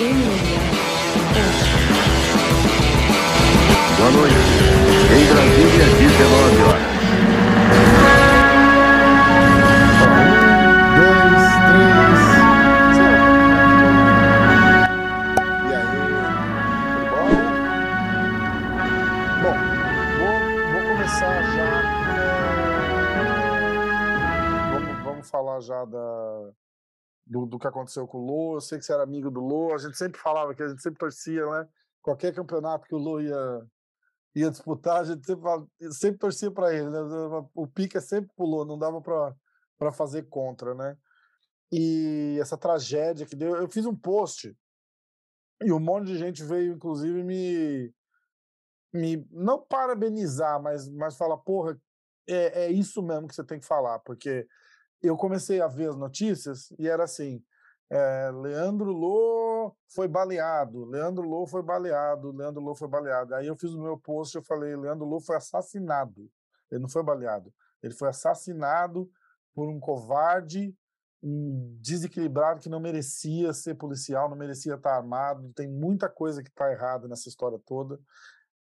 Boa noite. Em Brasília, 19 horas. Que aconteceu com o Lô. Eu sei que você era amigo do Lô. A gente sempre falava que a gente sempre torcia, né? Qualquer campeonato que o Lô ia, ia disputar, a gente sempre, sempre torcia para ele. Né? O pica sempre pulou, não dava para fazer contra, né? e essa tragédia que deu. Eu fiz um post e um monte de gente veio, inclusive, me. me não parabenizar, mas, mas falar, porra, é, é isso mesmo que você tem que falar, porque eu comecei a ver as notícias e era assim. é, Leandro Lô foi baleado, Leandro Lô foi baleado, Leandro Lô foi baleado. Aí eu fiz o meu post eu falei, Leandro Lô foi assassinado. Ele não foi baleado, ele foi assassinado por um covarde um desequilibrado que não merecia ser policial, não merecia estar armado. Tem muita coisa que está errada nessa história toda.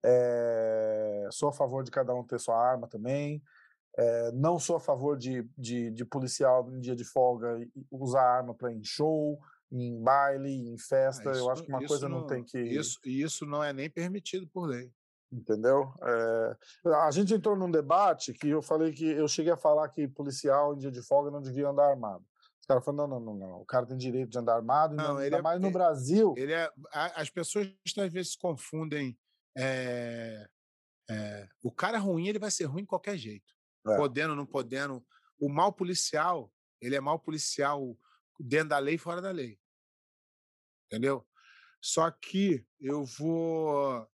É, sou a favor de cada um ter sua arma também. É, não sou a favor de, de, de policial em dia de folga usar arma para em show, em baile, em festa. Eu acho que uma isso coisa não, tem que. Isso, isso não é nem permitido por lei. Entendeu? É, a gente entrou num debate que eu falei que eu cheguei a falar que policial em dia de folga não devia andar armado. Os caras falaram, não, não, não, não. O cara tem direito de andar armado, Não, não, ele é- mais no Brasil. Ele é, as pessoas às vezes confundem. é, o cara ruim, ele vai ser ruim de qualquer jeito. É. Podendo, não podendo. O mal policial, ele é mal policial dentro da lei e fora da lei. Entendeu? Só que eu vou.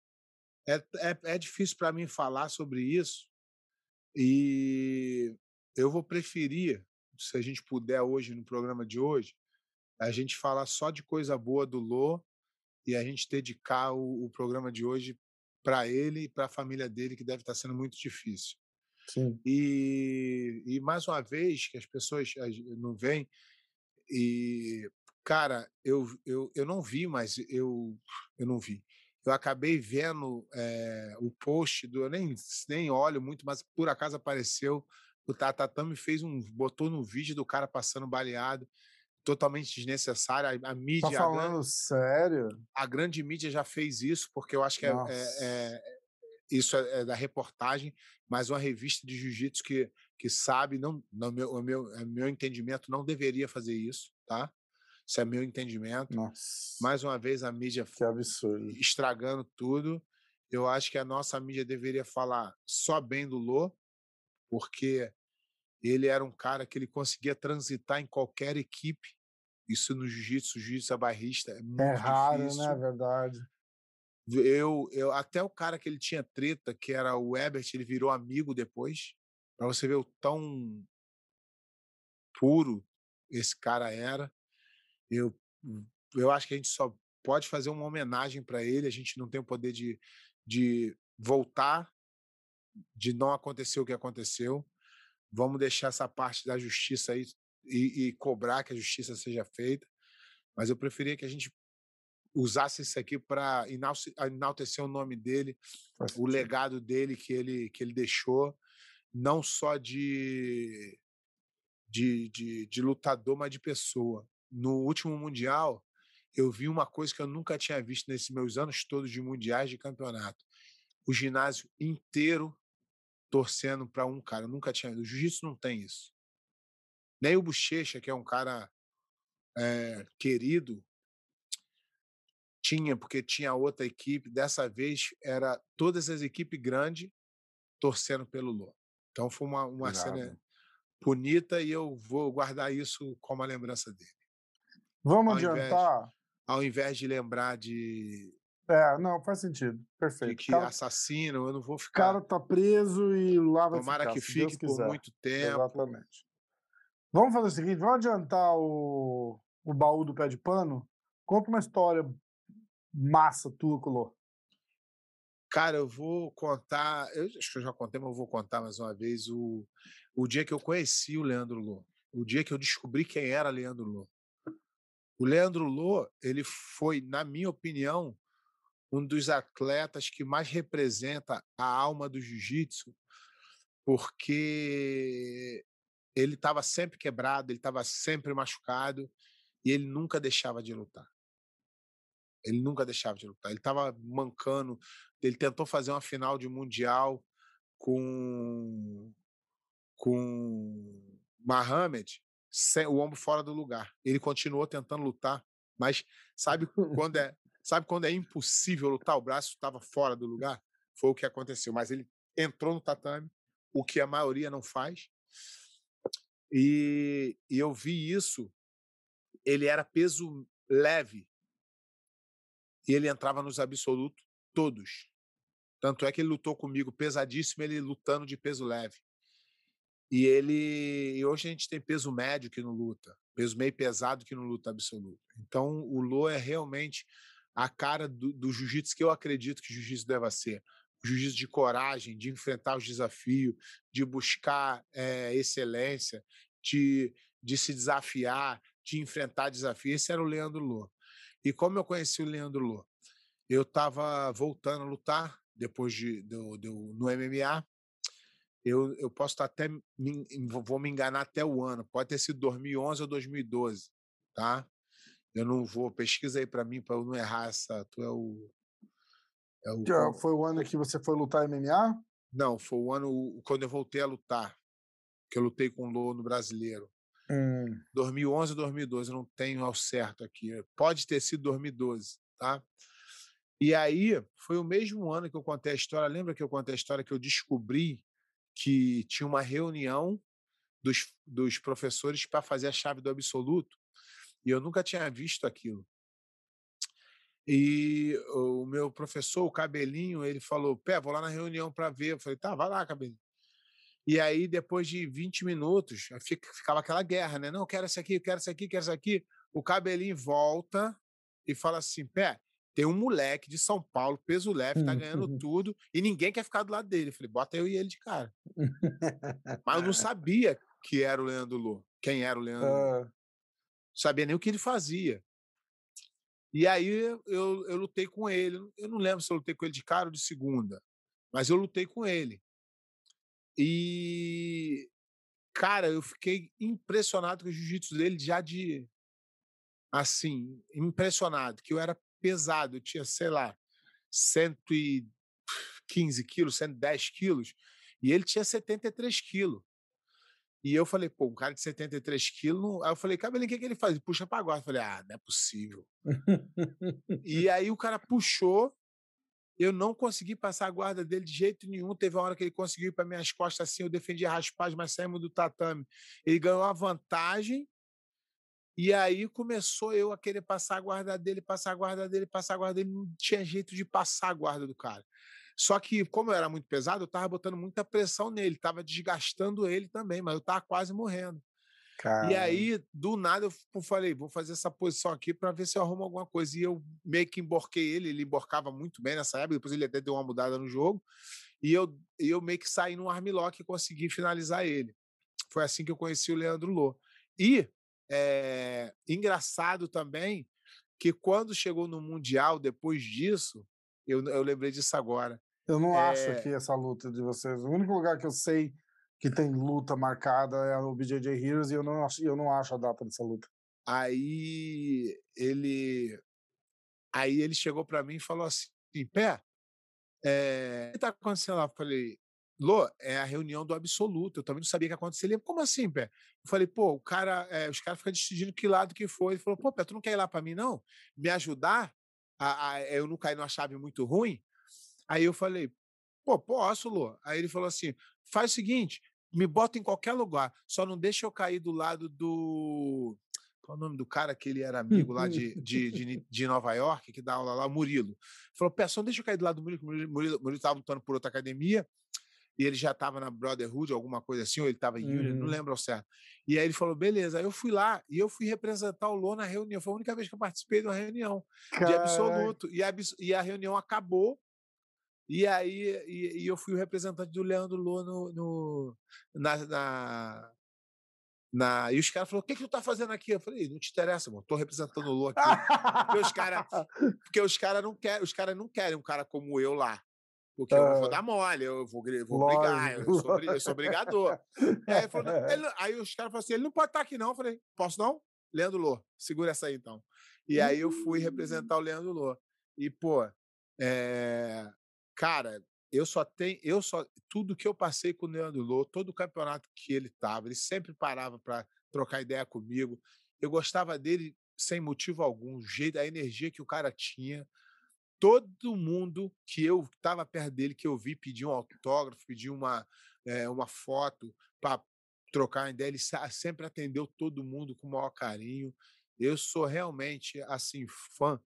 É, é, é difícil para mim falar sobre isso. E eu vou preferir, se a gente puder hoje, no programa de hoje, a gente falar só de coisa boa do Lô e a gente dedicar o, o programa de hoje para ele e para a família dele, que deve estar sendo muito difícil. Sim. E, e mais uma vez, que as pessoas as- não veem, e, cara, eu, eu, eu não vi, mas eu, eu não vi. Eu acabei vendo eh, o post do. Eu nem, nem olho muito, mas por acaso apareceu. O Tatatame fez um. botou no vídeo do cara passando baleado, totalmente desnecessário. A, a Tá mídia, a gran- falando sério? a grande mídia já fez isso, porque eu acho que é, é- é- isso é, é da reportagem, mas uma revista de jiu-jitsu que, que sabe, não, no meu, o meu, é meu entendimento, não deveria fazer isso, tá? Isso é meu entendimento. Nossa. Mais uma vez, a mídia Que absurdo. estragando tudo. Eu acho que a nossa mídia deveria falar só bem do Lô, porque ele era um cara que ele conseguia transitar em qualquer equipe. Isso no jiu-jitsu, jiu-jitsu é barrista, é muito É raro, difícil né? Verdade. Eu, eu até o cara que ele tinha treta, que era o Ebert, ele virou amigo depois. Pra você ver o tão puro esse cara era. Eu, eu acho que a gente só pode fazer uma homenagem para ele. A gente não tem o poder de, de voltar, de não acontecer o que aconteceu. Vamos deixar essa parte da justiça aí e, e cobrar que a justiça seja feita. Mas eu preferia que a gente usasse isso aqui para enaltecer o nome dele, o legado dele que ele, que ele deixou, não só de, de, de, de lutador, mas de pessoa. No último Mundial, eu vi uma coisa que eu nunca tinha visto nesses meus anos todos de mundiais de campeonato. O ginásio inteiro torcendo para um cara. Eu nunca tinha. O jiu-jitsu não tem isso. Nem o Bochecha, que é um cara eh, querido, tinha, porque tinha outra equipe. Dessa vez era todas as equipes grandes torcendo pelo Lô. Então foi uma, uma cena bonita e eu vou guardar isso como a lembrança dele. Vamos Ao invés- adiantar? Ao invés de lembrar de, É, não, faz sentido. de Perfeito. que O cara, assassino, eu não vou o ficar. cara tá preso e lá vai Tomara ficar, que Deus fique por quiser. muito tempo. Exatamente. Vamos fazer o seguinte, vamos adiantar o, o baú do pé de pano? Conta uma história massa tua, Colô. Cara, eu vou contar. Eu acho que eu já contei, mas eu vou contar mais uma vez o, o dia que eu conheci o Leandro Lô. O dia que eu descobri quem era Leandro Lô. O Leandro Lô, ele foi, na minha opinião, um dos atletas que mais representa a alma do jiu-jitsu, porque ele estava sempre quebrado, ele estava sempre machucado e ele nunca deixava de lutar. Ele nunca deixava de lutar. Ele estava mancando. Ele tentou fazer uma final de mundial com com Mohamed, o ombro fora do lugar. Ele continuou tentando lutar, mas sabe quando é sabe quando é impossível lutar? O braço estava fora do lugar. Foi o que aconteceu. Mas ele entrou no tatame, o que a maioria não faz. E, e eu vi isso. Ele era peso leve e ele entrava nos absolutos todos. Tanto é que ele lutou comigo pesadíssimo, ele lutando de peso leve. E ele. E hoje a gente tem peso médio que não luta, peso meio pesado que não luta absoluto. Então o Lô é realmente a cara do, do jiu-jitsu que eu acredito que o jiu-jitsu deva ser. Jiu-jitsu de coragem, de enfrentar os desafios, de buscar é, excelência, de, de se desafiar, de enfrentar desafios. Esse era o Leandro Lô. E como eu conheci o Leandro Lô? Eu estava voltando a lutar depois de, de, de, no MMA. Eu, eu posso estar até me, vou me enganar até o ano. Pode ter sido 2011 ou 2012, tá? Eu não vou pesquisa aí para mim para eu não errar essa. Tu é o, é o foi o ano que você foi lutar MMA? Não, foi o ano quando eu voltei a lutar, que eu lutei com o Lô no Brasileiro. Hum. 2011 ou 2012, eu não tenho ao certo aqui. Pode ter sido 2012, tá? E aí, foi o mesmo ano que eu contei a história. Lembra que eu contei a história que eu descobri que tinha uma reunião dos, dos professores para fazer a chave do absoluto? E eu nunca tinha visto aquilo. E o meu professor, o Cabelinho, ele falou: Pé, vou lá na reunião para ver. Eu falei: Tá, vai lá, Cabelinho. E aí, depois de 20 minutos, ficava aquela guerra, né? Não, quero esse aqui, quero esse aqui, quero esse aqui. O cabelinho volta e fala assim: pé, tem um moleque de São Paulo, peso leve, tá ganhando tudo, e ninguém quer ficar do lado dele. Eu falei, bota eu e ele de cara. Mas eu não sabia que era o Leandro Lô, quem era o Leandro. Não sabia nem o que ele fazia. E aí eu, eu lutei com ele. Eu não lembro se eu lutei com ele de cara ou de segunda, mas eu lutei com ele. E, cara, eu fiquei impressionado com o jiu-jitsu dele já de. Assim, impressionado, que eu era pesado, eu tinha, sei lá, 115 quilos, 110 quilos, e ele tinha 73 quilos. E eu falei, pô, um cara de 73 quilos. Aí eu falei, cabelinho, o que, que ele faz? Ele puxa pra agora. Eu falei, ah, não é possível. e aí o cara puxou, eu não consegui passar a guarda dele de jeito nenhum. Teve uma hora que ele conseguiu ir para minhas costas assim, eu defendi a raspagem, mas saímos do tatame. Ele ganhou a vantagem. E aí começou eu a querer passar a guarda dele, passar a guarda dele, passar a guarda dele. Não tinha jeito de passar a guarda do cara. Só que, como eu era muito pesado, eu tava botando muita pressão nele, tava desgastando ele também, mas eu tava quase morrendo. E aí, do nada, eu falei, vou fazer essa posição aqui para ver se eu arrumo alguma coisa. E eu meio que emborquei ele, ele emborcava muito bem nessa época, depois ele até deu uma mudada no jogo. E eu, eu meio que saí no armlock e consegui finalizar ele. Foi assim que eu conheci o Leandro Lô. E, é, engraçado também, que quando chegou no Mundial, depois disso, eu, eu lembrei disso agora. Eu não é... acho que essa luta de vocês. O único lugar que eu sei que tem luta marcada é o BJJ Heroes e eu não eu não acho a data dessa luta. Aí ele aí ele chegou para mim e falou assim, pé, é, o que tá acontecendo lá? Eu falei, Lô, é a reunião do absoluto. Eu também não sabia o que aconteceria. Como assim, pé? Eu falei, pô, o cara, é, os caras ficam decidindo que lado que foi. Ele falou, pô, pé, tu não quer ir lá para mim, não? Me ajudar a, a, eu não cair numa chave muito ruim? Aí eu falei, pô, posso, Lô. Aí ele falou assim: faz o seguinte, me bota em qualquer lugar, só não deixa eu cair do lado do. Qual é o nome do cara que ele era amigo lá de, de, de, de Nova York, que dá aula lá, Murilo. Falou, pessoal, deixa eu cair do lado do Murilo, Murilo, Murilo, Murilo estava lutando por outra academia, e ele já estava na Brotherhood, alguma coisa assim, ou ele estava em Union, uhum. não lembro ao certo. E aí ele falou, beleza. Aí eu fui lá e eu fui representar o Lô na reunião. Foi a única vez que eu participei de uma reunião Carai. de absoluto. E a, e a reunião acabou e aí e, e eu fui o representante do Leandro Lô no, no na, na, Na... E os caras falaram: o que, que tu tá fazendo aqui? Eu falei: não te interessa, mano. Tô representando o Lô aqui. porque os caras porque os cara não, quer, os cara não querem um cara como eu lá. Porque eu vou dar mole, eu vou, vou brigar, eu sou, eu sou brigador. aí, falou, ele, aí, os caras falaram assim: ele não pode estar aqui, não. Eu falei: posso não? Leandro Lô, segura essa aí então. E aí eu fui representar o Leandro Lô. E, pô, é... cara, eu só tenho, eu só, tudo que eu passei com o Leandro Lô, todo o campeonato que ele tava, ele sempre parava para trocar ideia comigo. Eu gostava dele sem motivo algum, o jeito, a energia que o cara tinha. Todo mundo que eu estava perto dele, que eu vi, pedir um autógrafo, pedir uma, é, uma foto para trocar ideia, ele sempre atendeu todo mundo com o maior carinho. Eu sou realmente, assim, fã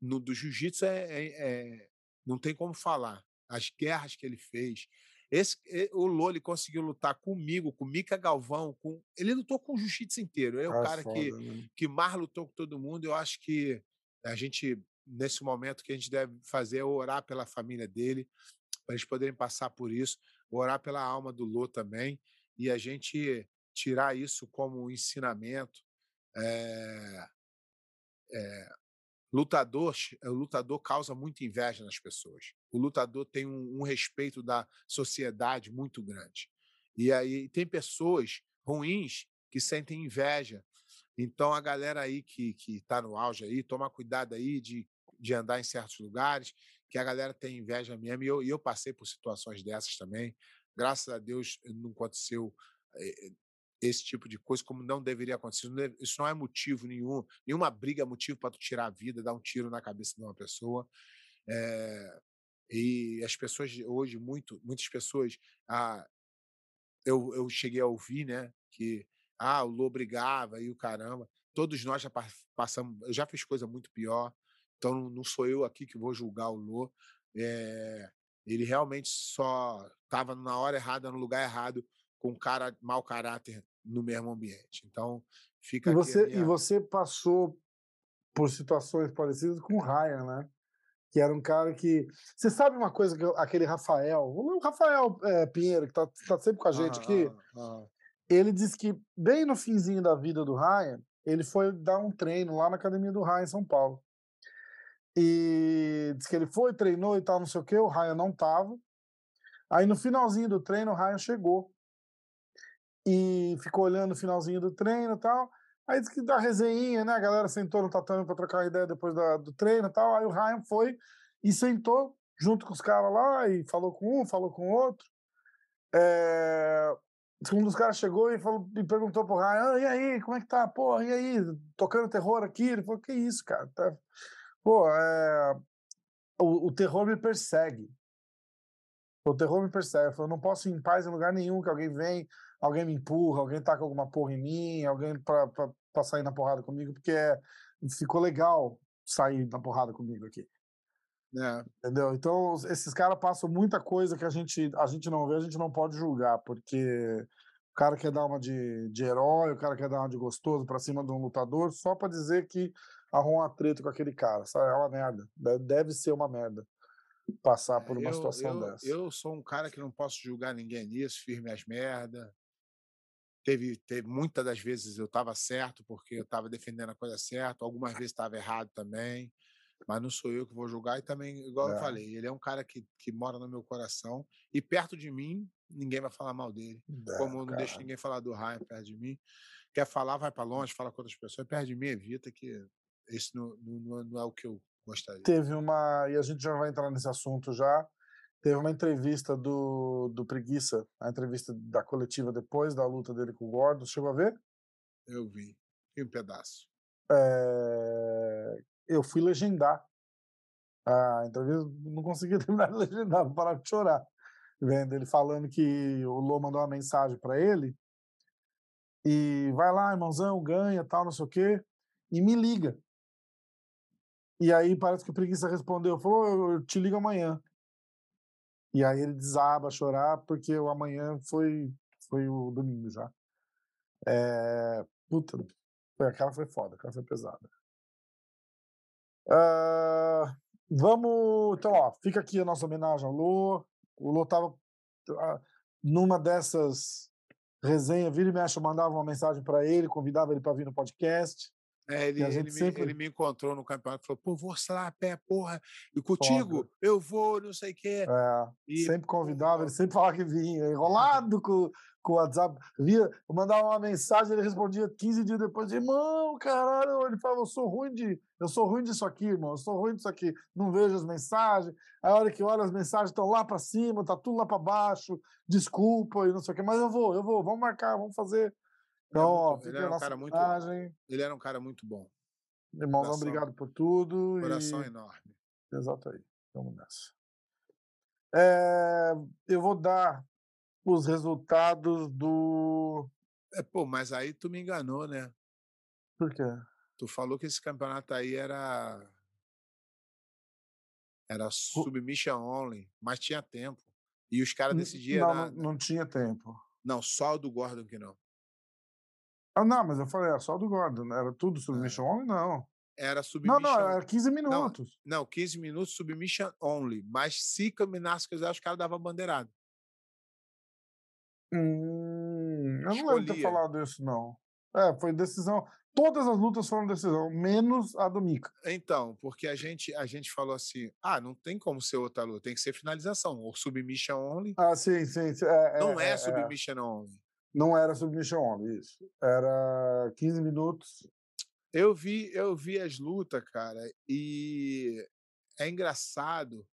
no, do jiu-jitsu, é, é, é, não tem como falar as guerras que ele fez. Esse, o Loli conseguiu lutar comigo, com Mika Galvão, com ele lutou com o jiu-jitsu inteiro. Ele é o ah, cara foda, que, né? que mais lutou com todo mundo. Eu acho que a gente, nesse momento, que a gente deve fazer é orar pela família dele, para eles poderem passar por isso, orar pela alma do Lô também, e a gente tirar isso como um ensinamento. É, é, Lutador, o lutador causa muita inveja nas pessoas. O lutador tem um, um respeito da sociedade muito grande. E aí tem pessoas ruins que sentem inveja. Então a galera aí que que está no auge aí, toma cuidado aí de, de andar em certos lugares, que a galera tem inveja mesmo. E eu, e eu passei por situações dessas também. Graças a Deus não aconteceu eh, esse tipo de coisa, como não deveria acontecer. Isso não é motivo nenhum, nenhuma briga é motivo para tu tirar a vida, dar um tiro na cabeça de uma pessoa. É, e as pessoas hoje, muito, muitas pessoas, ah, eu, eu cheguei a ouvir, né, que ah, o Lô brigava e o caramba. Todos nós já passamos, eu já fiz coisa muito pior, então não sou eu aqui que vou julgar o Lô. É, ele realmente só estava na hora errada, no lugar errado, com cara mau caráter no mesmo ambiente. Então, fica e você minha... E você passou por situações parecidas com o Ryan, né? Que era um cara que. Você sabe uma coisa que eu, aquele Rafael, o Rafael é, Pinheiro, que tá, tá, sempre com a gente ah, aqui, ah, ah. ele disse que, bem no finzinho da vida do Ryan, ele foi dar um treino lá na academia do Ryan em São Paulo. E disse que ele foi, treinou e tal, não sei o que, o Ryan não tava. Aí no finalzinho do treino, o Ryan chegou e ficou olhando o finalzinho do treino e tal. Aí disse que dá resenha, né? A galera sentou no tatame para trocar ideia depois da, do treino e tal. Aí o Ryan foi e sentou junto com os caras lá e falou com um, falou com outro. É... Um dos caras chegou e, falou, e perguntou pro Ryan: ah, e aí, como é que tá? Pô, e aí, tocando terror aqui? Ele falou: que isso, cara? Tá... Pô, é... o, o terror me persegue. O terror me persegue. Eu não posso ir em paz em lugar nenhum que alguém vem alguém me empurra, alguém taca alguma porra em mim, alguém pra, pra, pra sair na porrada comigo, porque é, ficou legal sair na porrada comigo aqui. É. Entendeu? Então, esses caras passam muita coisa que a gente, a gente não vê, a gente não pode julgar, porque o cara quer dar uma de, de herói, o cara quer dar uma de gostoso pra cima de um lutador, só pra dizer que arrumou uma treta com aquele cara, sabe? É uma merda. Deve ser uma merda passar por uma eu, situação eu, dessa. Eu sou um cara que não posso julgar ninguém nisso, firme as merda. Teve, teve muitas das vezes eu estava certo porque eu estava defendendo a coisa certa, algumas vezes estava errado também, mas não sou eu que vou julgar. E também, igual é. eu falei, ele é um cara que, que mora no meu coração e perto de mim ninguém vai falar mal dele. É, como eu não cara. deixo ninguém falar do Ryan perto de mim. Quer falar, vai para longe, fala com outras pessoas. Perto de mim, evita que esse não, não, não é o que eu gostaria. Teve uma, e a gente já vai entrar nesse assunto já. Teve uma entrevista do, do Preguiça, a entrevista da coletiva depois da luta dele com o Gordo. Chegou a ver? Eu vi. Vi um pedaço. É... Eu fui legendar a entrevista, não consegui terminar de legendar, vou parar de chorar. Vendo ele falando que o Lô mandou uma mensagem para ele e vai lá, irmãozão, ganha, tal, não sei o quê, e me liga. E aí parece que o Preguiça respondeu, falou, eu te ligo amanhã. E aí ele desaba a chorar porque o amanhã foi, foi o domingo já. É, puta, aquela foi foda, aquela foi pesada. Uh, vamos, então, ó, fica aqui a nossa homenagem ao Lô. O Lô tava uh, numa dessas resenha, vira e mexe, eu mandava uma mensagem para ele, convidava ele para vir no podcast. É, ele, a gente ele, me, sempre- ele me encontrou no campeonato e falou: pô, vou lá a pé, porra, e contigo eu vou, não sei o quê. É, E, sempre convidava, ele sempre falava que vinha, enrolado com, com o WhatsApp. Via, eu mandava uma mensagem, ele respondia 15 dias depois, irmão, caralho, ele falava, eu sou ruim de. Eu sou ruim disso aqui, irmão, eu sou ruim disso aqui, não vejo as mensagens. Aí a hora que olha as mensagens estão lá para cima, tá tudo lá para baixo, desculpa e não sei o quê, mas eu vou, eu vou, vamos marcar, vamos fazer. Ele é Então, ó, ele era a um cara muito- ele era um cara muito bom. Irmãozão, coração- obrigado por tudo. Coração e... enorme. Exato aí. Vamos nessa. É, eu vou dar os resultados do. É, pô, mas aí tu me enganou, né? Por quê? Tu falou que esse campeonato aí era. Era submission only, mas tinha tempo. E os caras decidiam. Não, na- não, não tinha tempo. Não, só o do Gordon que não. Ah, não, mas eu falei, era só do Gordon. né? Era tudo submission only? Não. Era Não, submission. não, era 15 minutos. Não, 15 minutos submission only. Mas se caminasse quiser, os caras davam bandeirada. Hum, eu não lembro de ter falado isso, não. É, foi decisão. Todas as lutas foram decisão, menos a do Mika. Então, porque a gente, a gente falou assim: ah, não tem como ser outra luta, tem que ser finalização. Ou submission only. Ah, sim, sim. sim, É, não é, é, é. submission only. Não era submission only, isso. Era 15 minutos. Eu vi, eu vi as lutas, cara, e é engraçado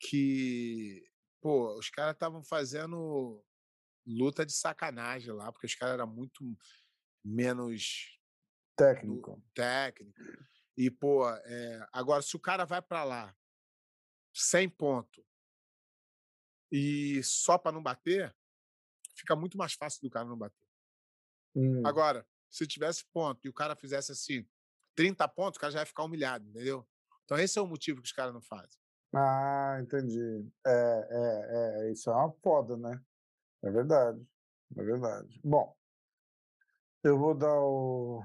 que, pô, os caras estavam fazendo luta de sacanagem lá, porque os caras eram muito menos Técnico. técnico. E, pô, é, agora, se o cara vai pra lá 100 pontos e só pra não bater, fica muito mais fácil do cara não bater. Hum. Agora, se tivesse ponto e o cara fizesse assim, 30 pontos, o cara já ia ficar humilhado, entendeu? Então, esse é o motivo que os caras não fazem. Ah, entendi. É, é, é, isso é uma foda, né? É verdade. É verdade. Bom, eu vou dar o,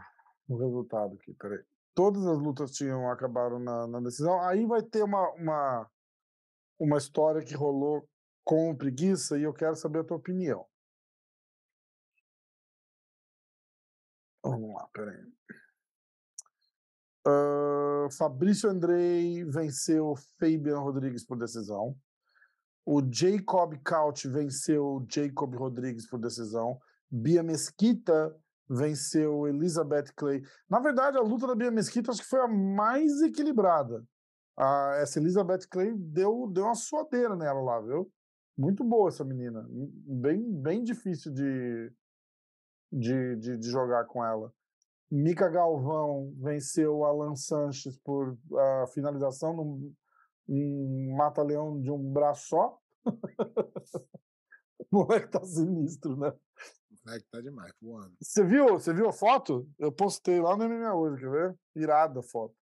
o resultado aqui, peraí. Todas as lutas tinham acabaram na, na decisão. Aí vai ter uma, uma, uma história que rolou com preguiça e eu quero saber a tua opinião. Lá, peraí. Ah, Fabrício Andrei venceu Fabian Rodrigues por decisão. O Jacob Couch venceu Jacob Rodrigues por decisão. Bia Mesquita venceu Elizabeth Clay. Na verdade, a luta da Bia Mesquita acho que foi a mais equilibrada. A, essa Elizabeth Clay deu, deu uma suadeira nela lá, viu? Muito boa essa menina. Bem, bem difícil de, de, de, de jogar com ela. Mika Galvão venceu Alan Sanches por ah, finalização num, um mata-leão de um braço só. o moleque tá sinistro, né? O moleque tá demais, voando. Você viu, você viu a foto? Eu postei lá no MMA hoje, quer ver? Irada a foto.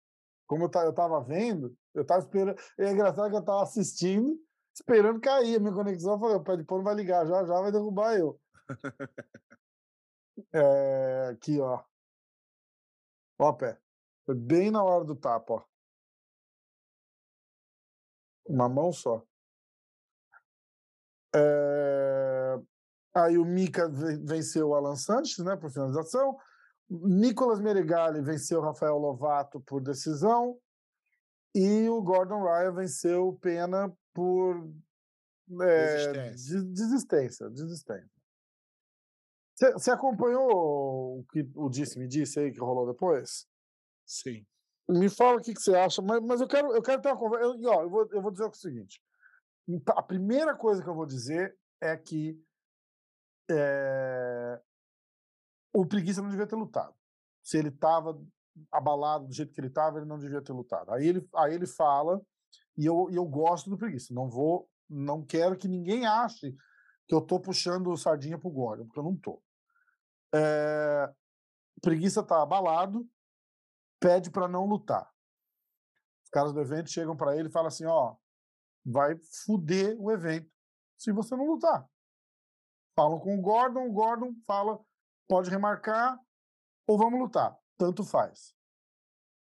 Como eu, eu tava vendo, eu tava esperando. É engraçado que eu tava assistindo, esperando cair a minha conexão. Eu falei, o pé de pano vai ligar já, já vai derrubar eu. É, aqui, ó. Ó, pé. Foi bem na hora do tapa, ó. Uma mão só. É, Aí o Mika ve- venceu o Alan Sanches, né, por finalização. Nicolas Meregali venceu o Rafael Lovato por decisão. E o Gordon Ryan venceu o Pena por é, Desistência. des- desistência. desistência. Você acompanhou o que o disse me disse aí que rolou depois? Sim. Me fala o que você acha, mas, mas eu quero eu quero ter uma conversa. Eu, e, ó, eu, vou, eu vou dizer o seguinte: Então, a primeira coisa que eu vou dizer é que é, o preguiça não devia ter lutado. Se ele estava abalado do jeito que ele estava, ele não devia ter lutado. Aí ele, aí ele fala, e eu, e eu gosto do preguiça. Não vou, não quero que ninguém ache que eu tô puxando sardinha pro Gordon, porque eu não tô. É, preguiça tá abalado, pede para não lutar. Os caras do evento chegam para ele e falam assim: ó, vai fuder o evento se você não lutar. Falam com o Gordon, o Gordon fala: pode remarcar ou vamos lutar. Tanto faz.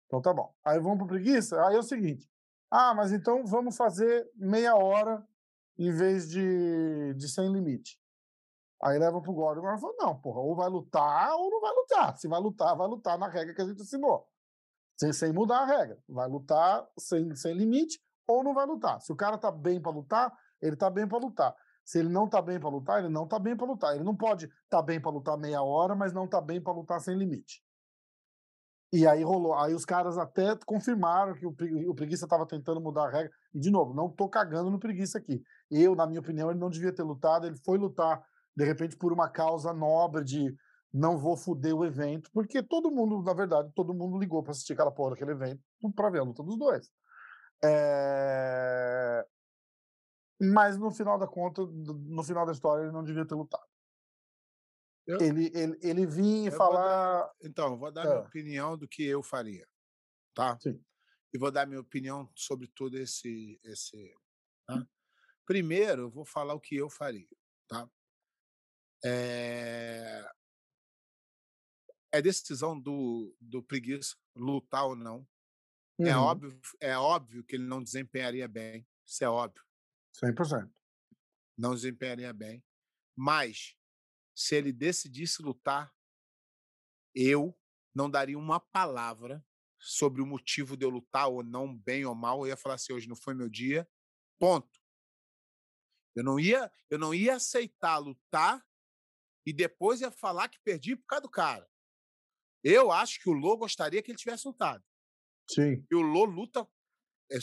Então tá bom. Aí vamos pro preguiça? Aí é o seguinte: ah, mas então vamos fazer meia hora em vez de, de sem limite. Aí leva pro Gordon. Gordon falou: não, porra, ou vai lutar ou não vai lutar. Se vai lutar, vai lutar na regra que a gente assinou. Sem, sem mudar a regra. Vai lutar sem, sem limite ou não vai lutar. Se o cara tá bem para lutar, ele tá bem para lutar. Se ele não tá bem para lutar, ele não tá bem para lutar. Ele não pode tá bem para lutar meia hora, mas não tá bem para lutar sem limite. E aí rolou. Aí os caras até confirmaram que o, o Preguiça estava tentando mudar a regra. E, de novo, não tô cagando no Preguiça aqui. Eu, na minha opinião, ele não devia ter lutado. Ele foi lutar, de repente, por uma causa nobre de não vou fuder o evento, porque todo mundo, na verdade, todo mundo ligou para assistir aquela porra daquele evento para ver a luta dos dois. É... Mas no final da conta, no final da história, ele não devia ter lutado. Eu, ele, ele, ele vinha e falar. Dar, então, vou dar é. minha opinião do que eu faria. Tá? Sim. E vou dar minha opinião sobre todo esse. esse tá? Primeiro, eu vou falar o que eu faria. Tá? É, é decisão do, do preguiça lutar ou não. É uhum. É, óbvio, é óbvio que ele não desempenharia bem. Isso é óbvio. 100%. Não desempenharia bem. Mas, se ele decidisse lutar, eu não daria uma palavra sobre o motivo de eu lutar ou não, bem ou mal. Eu ia falar assim: hoje não foi meu dia. Ponto. Eu não ia, eu não ia aceitar lutar e depois ia falar que perdi por causa do cara. Eu acho que o Lô gostaria que ele tivesse lutado. Sim. E o Lô luta,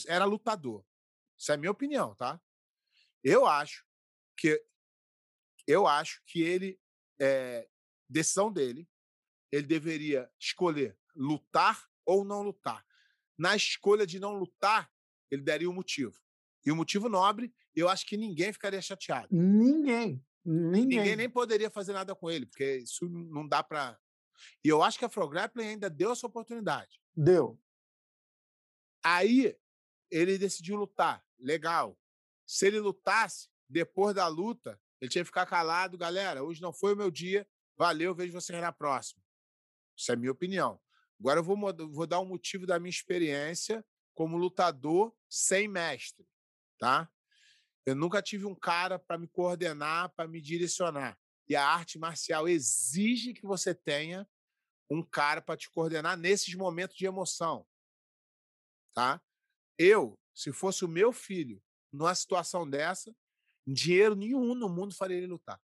era lutador. Isso é a minha opinião, tá? Eu acho que eu acho que ele é, decisão dele, ele deveria escolher lutar ou não lutar. Na escolha de não lutar, ele daria um motivo. E o um motivo nobre, eu acho que ninguém ficaria chateado. Ninguém. Ninguém. Ninguém nem poderia fazer nada com ele, porque isso não dá para. E eu acho que a Pro Grappling ainda deu essa oportunidade. Deu. Aí ele decidiu lutar. Legal. Se ele lutasse, depois da luta, ele tinha que ficar calado, galera. Hoje não foi o meu dia. Valeu, vejo você na próxima. Isso é a minha opinião. Agora eu vou, vou dar um motivo da minha experiência como lutador sem mestre, tá? Eu nunca tive um cara para me coordenar, para me direcionar. E a arte marcial exige que você tenha um cara para te coordenar nesses momentos de emoção, tá? Eu, se fosse o meu filho numa situação dessa, dinheiro nenhum no mundo faria ele lutar.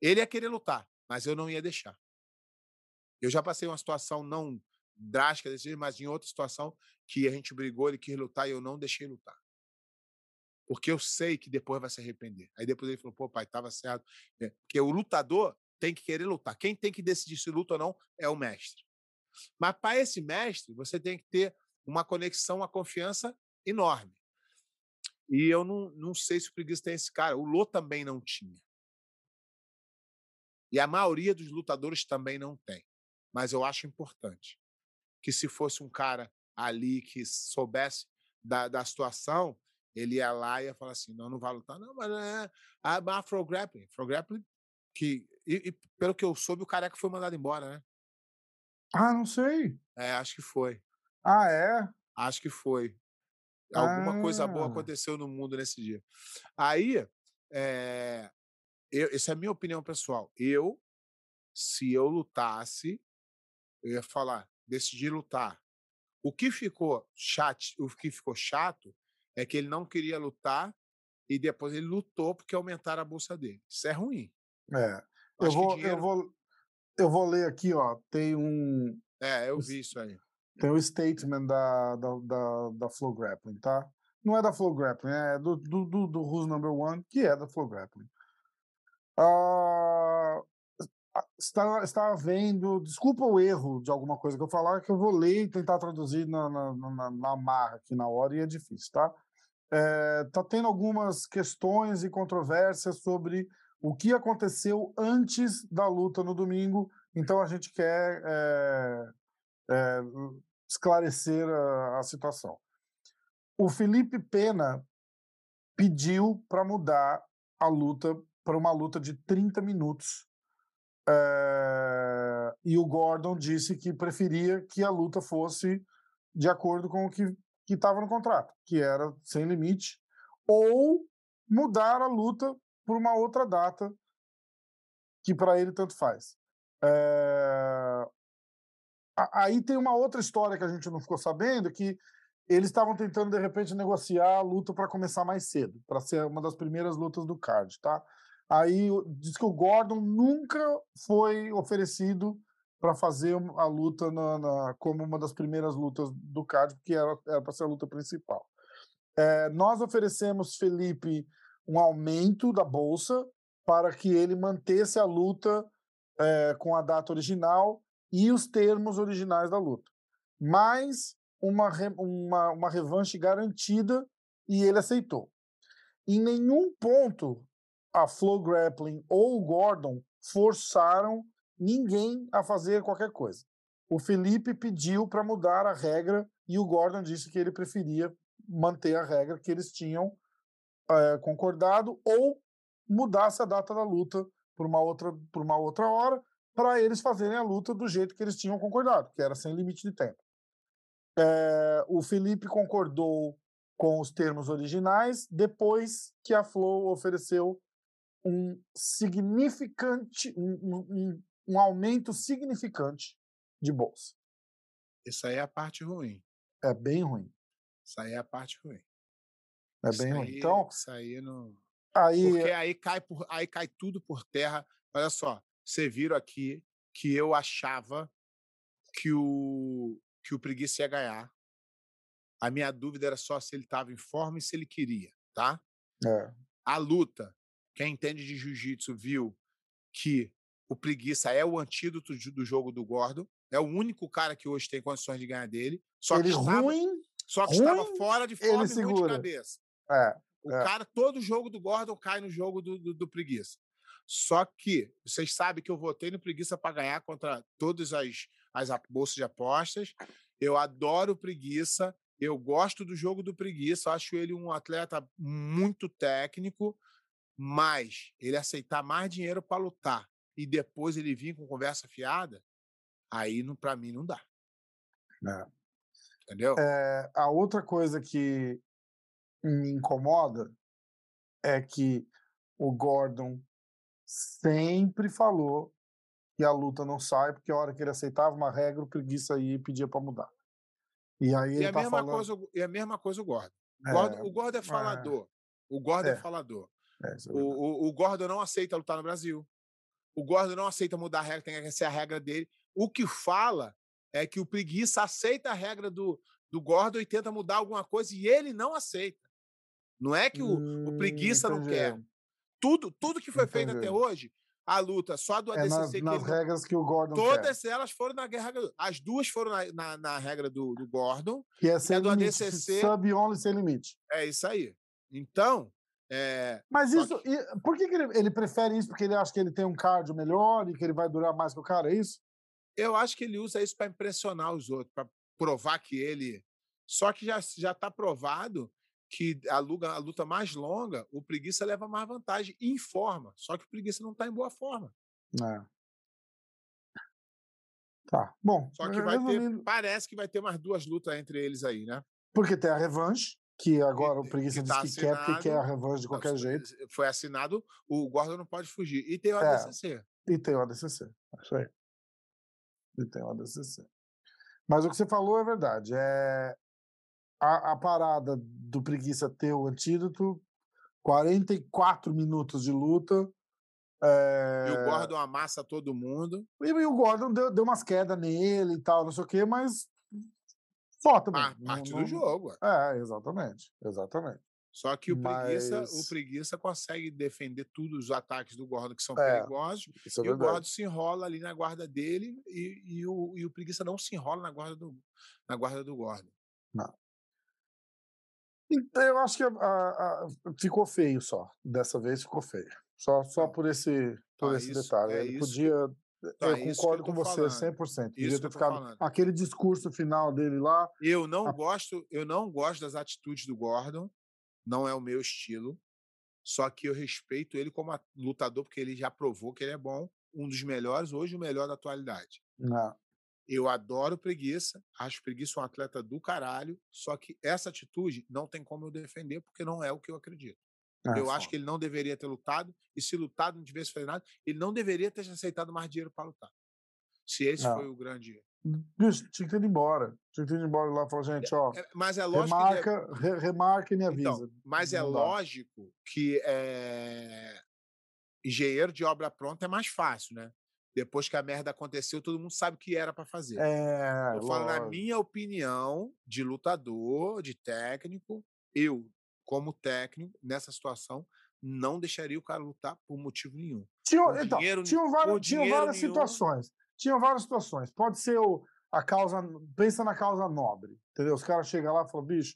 Ele ia querer lutar, mas eu não ia deixar. Eu já passei uma situação não drástica desse mas em outra situação que a gente brigou, ele quis lutar e eu não deixei lutar. Porque eu sei que depois vai se arrepender. Aí depois ele falou, pô, pai, estava certo. É, porque o lutador tem que querer lutar. Quem tem que decidir se luta ou não é o mestre. Mas para esse mestre, você tem que ter uma conexão, uma confiança enorme. E eu não, não sei se o Preguiça tem esse cara. O Lô também não tinha. E a maioria dos lutadores também não tem. Mas eu acho importante que se fosse um cara ali que soubesse da, da situação, ele ia lá e ia falar assim, não, não vai lutar. Não, mas é a Afro Grappling. Afro Grappling que, e, e, pelo que eu soube, o Careca foi mandado embora, né? Ah, não sei. É, acho que foi. Ah, é? Acho que foi. Alguma ah. coisa boa ah. aconteceu no mundo nesse dia. Aí, é, eu, essa é a minha opinião pessoal. Eu, se eu lutasse, eu ia falar, decidi lutar. O que ficou chato, o que ficou chato é que ele não queria lutar e depois ele lutou porque aumentaram a bolsa dele. Isso é ruim. É. Eu vou, dinheiro... eu vou, eu vou ler aqui, ó. Tem um. É, eu vi isso aí. Tem o um statement da, da, da, da Flow Grappling, tá? Não é da Flow Grappling, é do, do, do, do Who's Number One, que é da Flow Grappling. Uh, está, está havendo. Desculpa o erro de alguma coisa que eu falar, que eu vou ler e tentar traduzir na, na, na, na marra aqui na hora e é difícil, tá? Está é, tendo algumas questões e controvérsias sobre o que aconteceu antes da luta no domingo, então a gente quer é, é, esclarecer a, a situação. O Felipe Pena pediu para mudar a luta para uma luta de 30 minutos. E o Gordon disse que preferia que a luta fosse de acordo com o que estava no contrato, que era sem limite, ou mudar a luta por uma outra data que para ele tanto faz. É... Aí tem uma outra história que a gente não ficou sabendo, que eles estavam tentando, de repente, negociar a luta para começar mais cedo, para ser uma das primeiras lutas do card, tá? Aí diz que o Gordon nunca foi oferecido para fazer a luta na, na, como uma das primeiras lutas do card, porque era para ser a luta principal. É, nós oferecemos Felipe um aumento da bolsa para que ele mantesse a luta é, com a data original e os termos originais da luta. Mais uma, uma, uma revanche garantida e ele aceitou. Em nenhum ponto a Flow Grappling ou o Gordon forçaram ninguém a fazer qualquer coisa. O Felipe pediu para mudar a regra e o Gordon disse que ele preferia manter a regra que eles tinham é, concordado ou mudasse a data da luta por uma outra, por uma outra hora para eles fazerem a luta do jeito que eles tinham concordado, que era sem limite de tempo. É, o Felipe concordou com os termos originais depois que a Flow ofereceu um significante, um, um, um aumento significante de bolsa. Isso aí é a parte ruim. É bem ruim. Isso aí é a parte ruim. É bem ruim. Então, isso aí não. Aí, Porque aí cai, por, aí cai tudo por terra. Olha só, você viram aqui que eu achava que o, que o Preguiça ia ganhar. A minha dúvida era só se ele estava em forma e se ele queria, tá? É. A luta, quem entende de jiu-jitsu viu que o Preguiça é o antídoto do jogo do Gordon. É o único cara que hoje tem condições de ganhar dele. Só ele que estava, ruim, só que ruim, estava fora de forma ele e ruim de cabeça. É, O É. cara, todo jogo do Gordon cai no jogo do, do, do Preguiça. Só que vocês sabem que eu votei no Preguiça para ganhar contra todas as, as bolsas de apostas. Eu adoro o Preguiça. Eu gosto do jogo do Preguiça. Acho ele um atleta muito técnico. Mas ele aceitar mais dinheiro para lutar e depois ele vir com conversa fiada, aí para mim não dá. É. Entendeu? É, a outra coisa que me incomoda é que o Gordon sempre falou que a luta não sai, porque a hora que ele aceitava uma regra, o preguiça ia e pedia para mudar. E aí E ele a, tá mesma falando. coisa, e a mesma coisa o Gordon. O É, Gordon, o Gordon é falador. O Gordon é, É. falador. é, é O, o, o Gordon não aceita lutar no Brasil. O Gordon não aceita mudar a regra, tem que ser a regra dele. O que fala é que o preguiça aceita a regra do, do Gordon e tenta mudar alguma coisa e ele não aceita. Não é que o, o Hum, preguiça não entendi. quer. Tudo, tudo que foi feito até Entendi. hoje, a luta só do É ADCC nas, que nas ele não- regras que o Gordon quer. Todas elas foram na guerra. As duas foram na, na, na regra do, do Gordon. Que é sem do limite. ADCC. Sub-only sem limite. É isso aí. Então, é, Mas isso. e por que, que ele, ele prefere isso? Porque ele acha que ele tem um cardio melhor e que ele vai durar mais que o cara, é isso? eu acho que ele usa isso para impressionar os outros, para provar que ele. Só que já já está provado que a luta, a luta mais longa, o preguiça leva mais vantagem em forma. Só que o preguiça não está em boa forma. É. Tá. Bom, Só que vai ter, parece que vai ter mais duas lutas entre eles aí, né? porque tem a revanche, que agora o que Preguiça tá diz que quer, porque quer a revanche de qualquer jeito. Foi assinado, o Gordon não pode fugir. E tem o É. ADCC. E tem o ADCC. Isso aí. E tem o ADCC. Mas o que você falou é verdade. É a, a parada do Preguiça ter o antídoto, 44 minutos de luta. é, E o Gordon amassa todo mundo. E, e o Gordon deu, deu umas quedas nele e tal, não sei o quê, mas também. Ah, Não- parte não- do jogo. É, exatamente. Exatamente. Só que o preguiça, o Mas- preguiça consegue defender todos os ataques do Gordon que são É, perigosos. É e o. Gordon se enrola ali na guarda dele e, e o, e o preguiça não se enrola na guarda do, na guarda do Gordon. Então, eu acho que a- a- a- ficou feio só. Dessa vez ficou feio. Só, só Então, por esse, por é esse isso- detalhe. é Ele isso podia. Então, eu é concordo eu com tô você falando. 100%. Podia Isso ter ficado. falando. Aquele discurso final dele lá. Eu não A- gosto, eu não gosto das atitudes do Gordon. Não é o meu estilo. Só que eu respeito ele como lutador porque ele já provou que ele é bom, um dos melhores, hoje o melhor da atualidade. Não, Eu adoro preguiça, acho preguiça um atleta do caralho, só que essa atitude não tem como eu defender porque não é o que eu acredito. É, eu foda. acho que ele não deveria ter lutado, e se lutado não tivesse feito nada, ele não deveria ter aceitado mais dinheiro para lutar. Se esse Não. foi o grande. Bicho, tinha que ter ido embora. Tinha que ter ido embora lá e falar, gente, ó, É, mas é lógico que. remarca, re- remarca e me avisa. Então, mas é lógico que é... engenheiro de obra pronta é mais fácil, né? Depois que a merda aconteceu, todo mundo sabe o que era para fazer. É, Eu falo, na minha opinião, de lutador, de técnico, eu, como técnico, nessa situação, não deixaria o cara lutar por motivo nenhum. Tinha, por então, dinheiro- tinham várias, dinheiro várias nenhum. situações. Tinham várias situações. Pode ser o, a causa. Pensa na causa nobre. Entendeu? Os caras chegam lá e falam, bicho,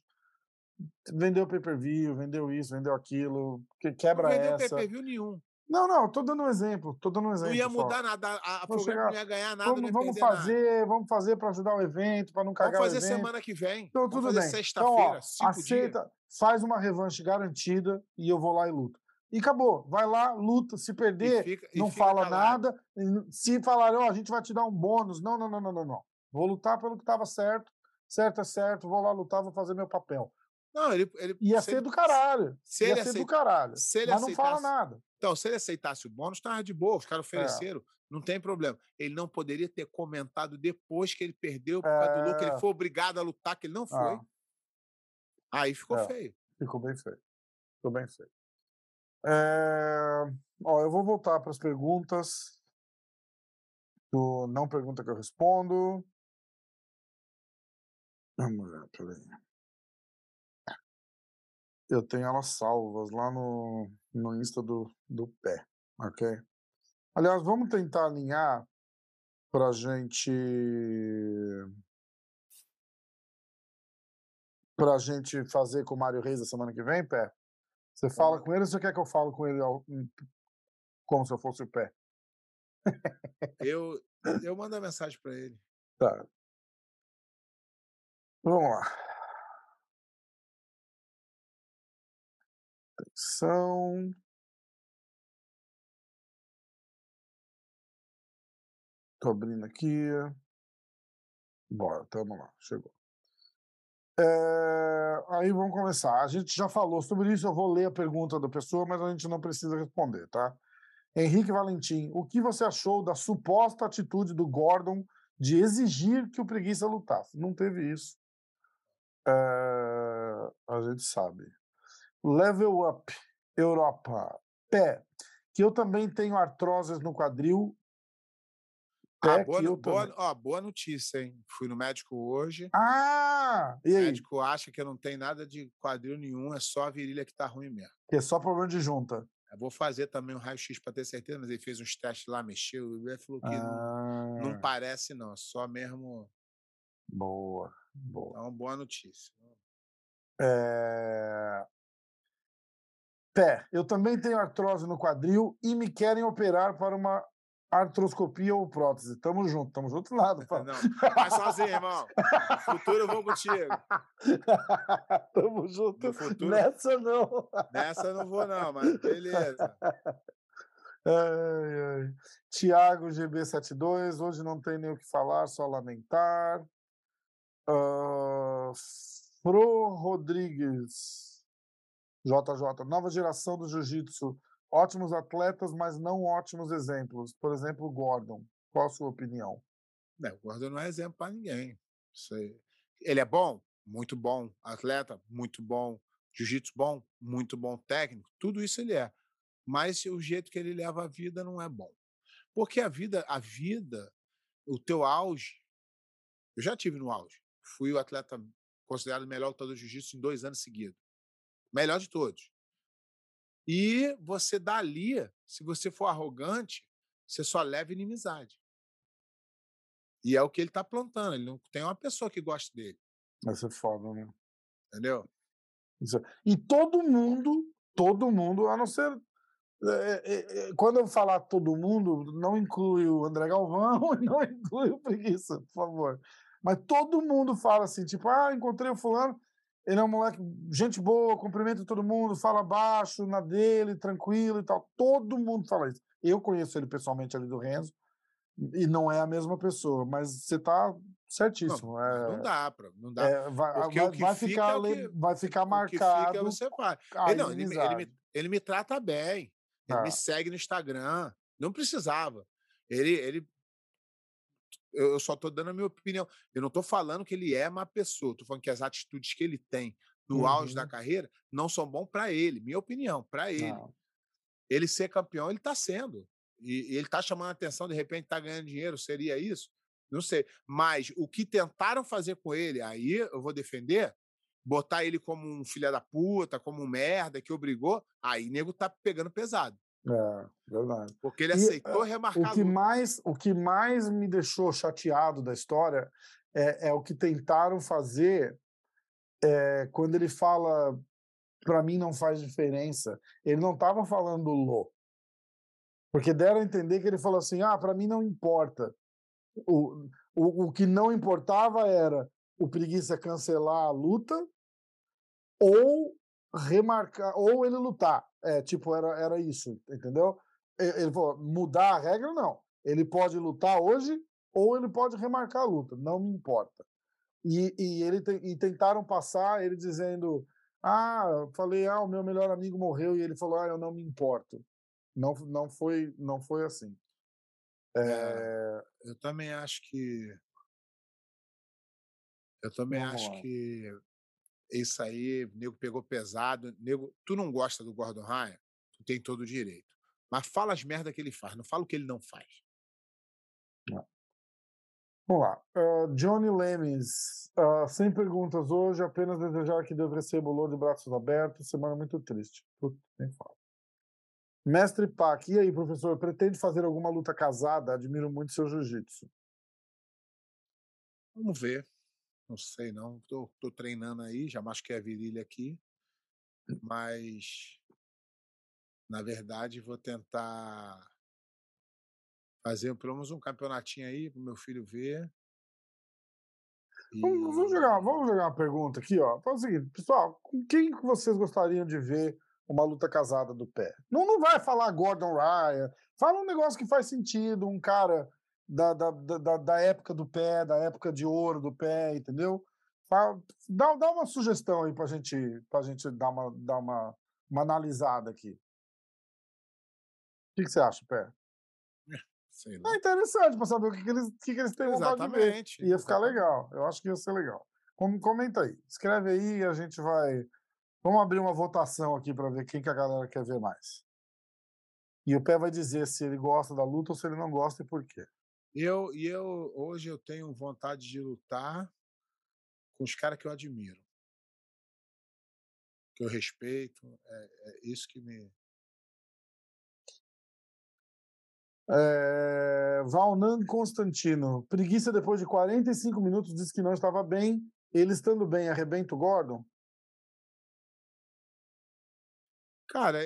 vendeu pay-per-view, vendeu isso, vendeu aquilo, que quebra não vendeu essa. pay-per-view nenhum. Não, não, tô dando um exemplo. Tô dando um exemplo. Não ia só. mudar nada. A, a programa não ia ganhar nada, Vamos, vamos perder nada. fazer, vamos fazer para ajudar o evento, para não Vamos cagar fazer o evento. semana que vem. Então, Vamos tudo fazer bem. Então, sexta-feira, ó, cinco dias. aceita, faz uma revanche garantida e eu vou lá e luto. E acabou. Vai lá, luta. Se perder, fica- não fala calado. nada. Se falarem, ó, a gente vai te dar um bônus. Não, não, não, não, não, não. Vou lutar pelo que estava certo. Certo é certo. Vou lá lutar, vou fazer meu papel. Não, ele, ele, Ia se ser ele- do caralho. Se Ia ele, ser do aceita- caralho. se ele Mas não fala nada. Então, se ele aceitasse o bônus, tava de boa, os É. caras ofereceram, não tem problema. Ele não poderia ter comentado depois que ele perdeu por causa do ele É. foi obrigado a lutar, que ele não foi. Ah, Aí ficou É. feio. ficou bem feio. Ficou bem feio. É, Ó, eu vou voltar para as perguntas. Do não pergunta que eu respondo. Vamos ver, peraí. Eu tenho elas salvas lá no, no Insta do, do pé, ok? Aliás, vamos tentar alinhar pra gente. Pra gente fazer com o Mário Reis a semana que vem, pé? Você fala com ele ou você quer que eu fale com ele ao- como se eu fosse o pé? Eu, eu mando a mensagem para ele. Tá. Vamos lá. Atenção. Tô abrindo aqui. Bora, tamo lá, chegou. É, aí vamos começar. A gente já falou sobre isso, eu vou ler a pergunta da pessoa, mas a gente não precisa responder, tá? Henrique Valentim, o que você achou da suposta atitude do Gordon de exigir que o Preguiça lutasse? Não teve isso. É, a gente sabe. Level Up, Europa. Pé, que eu também tenho artroses no quadril. Ah, Pé, boa, eu boa, também. ó, boa notícia, hein? Fui no médico hoje. Ah! E O aí? médico acha que eu não tenho nada de quadril nenhum, é só a virilha que tá ruim mesmo. Que é só problema de junta. Eu vou fazer também um raio-x para ter certeza, mas ele fez uns testes lá, mexeu, e ele falou que não, não Ah, parece, não, só mesmo. boa, boa. Então, boa notícia. É... Pé, eu também tenho artrose no quadril e me querem operar para uma artroscopia ou prótese. Tamo junto, tamo junto nada. pá. Não, vai sozinho, irmão. No futuro eu vou contigo. tamo junto. No futuro, Nessa não. nessa não vou, não, mas beleza. Ai, ai. Tiago GB72, hoje não tem nem o que falar, só lamentar. Ah, Fro Rodrigues, JJ, nova geração do jiu-jitsu. Ótimos atletas, mas não ótimos exemplos. Por exemplo, Gordon. Qual a sua opinião? Não, o Gordon não é exemplo para ninguém. Ele é bom? Muito bom. Atleta? Muito bom. Jiu-jitsu bom? Muito bom. Técnico? Tudo isso ele é. Mas o jeito que ele leva a vida não é bom. Porque a vida, a vida, o teu auge, eu já tive no auge. Fui o atleta considerado o melhor lutador de jiu-jitsu em dois anos seguidos. Melhor de todos. E você dali, se você for arrogante, você só leva inimizade. E é o que ele está plantando. Ele não tem uma pessoa que goste dele, Vai ser foda, né? entendeu? Isso. E todo mundo, todo mundo, a não ser. é, é, é, quando eu falar todo mundo, não inclui o André Galvão e não inclui o Preguiça, por favor. Mas todo mundo fala assim, tipo, ah, encontrei o fulano, ele é um moleque, gente boa, cumprimenta todo mundo, fala baixo, na dele, tranquilo e tal. Todo mundo fala isso. Eu conheço ele pessoalmente ali do Renzo, e não é a mesma pessoa, mas você tá certíssimo. Não, é, não dá para, não dá. é, vai, Porque vai, o que vai fica ficar, é o que- vai ficar O que marcado. fica você faz. a Ele, não, ele, me- ele, me, ele me trata bem. Ele Ah. me segue no Instagram. Não precisava. Ele, ele eu eu só tô dando a minha opinião. Eu não tô falando que ele é má pessoa. Tô falando que as atitudes que ele tem no auge da Uhum. carreira não são bom para ele. Minha opinião, para ele. Não. Ele ser campeão, ele tá sendo. E, e ele tá chamando a atenção, de repente tá ganhando dinheiro. Seria isso? Não sei. Mas o que tentaram fazer com ele, aí eu vou defender, botar ele como um filho da puta, como um merda que obrigou, aí nego tá pegando pesado. É, verdade. Porque ele E, aceitou remarcar O a que, mais, o que mais me deixou chateado da história é, é o que tentaram fazer é, quando ele fala para mim não faz diferença. Ele não estava falando do Lô. Porque deram a entender que ele falou assim: ah, para mim não importa. O, o, o que não importava era o preguiça cancelar a luta ou remarcar, ou ele lutar. É, tipo, era, era isso, entendeu? Ele falou, mudar a regra, não. Ele pode lutar hoje ou ele pode remarcar a luta, não me importa. E, e ele te- e tentaram passar ele dizendo, ah, falei, ah, o meu melhor amigo morreu e ele falou, ah, eu não me importo. Não, não foi, não foi assim. É, Eu também acho que. Eu também Vamos acho lá. que isso aí, o nego pegou pesado. Nego, tu não gosta do Gordon Ryan? Tu tem todo o direito. Mas fala as merda que ele faz, não fala o que ele não faz. Vamos lá. Ah, Johnny Lemes, ah, sem perguntas hoje, apenas desejar que Deus receba o Lô de braços abertos. Semana muito triste. Puta, nem fala. Mestre Pac, e aí, professor, pretende fazer alguma luta casada? Admiro muito seu jiu-jitsu. Vamos ver. Não sei, não. Tô, tô treinando aí, já machuquei a virilha aqui. Mas, na verdade, vou tentar fazer pelo menos um campeonatinho aí pro meu filho ver. Vamos, vamos jogar, E- vamos jogar uma pergunta aqui, ó. Fala o seguinte, pessoal, com quem que vocês gostariam de ver uma luta casada do pé? Não, não vai falar Gordon Ryan, fala um negócio que faz sentido, um cara da, da, da, da- época do pé, da época de ouro do pé, entendeu? Dá, dá uma sugestão aí pra gente, pra gente dar, uma, dar uma, uma analisada aqui. O que, que você acha, Pé? Sei lá. É interessante pra saber o que, que, eles, o que, que eles têm vontade de ver. Exatamente. Ia ficar exatamente. legal. Eu acho que ia ser legal. Com- Comenta aí. Escreve aí e a gente vai. Vamos abrir uma votação aqui para ver quem que a galera quer ver mais. E o pé vai dizer se ele gosta da luta ou se ele não gosta e por quê. Eu, e eu hoje eu tenho vontade de lutar com os caras que eu admiro. Que eu respeito. É, é isso que me. É... Valnan Constantino. Preguiça depois de 45 minutos disse que não estava bem. Ele estando bem, arrebenta o Gordon? Cara,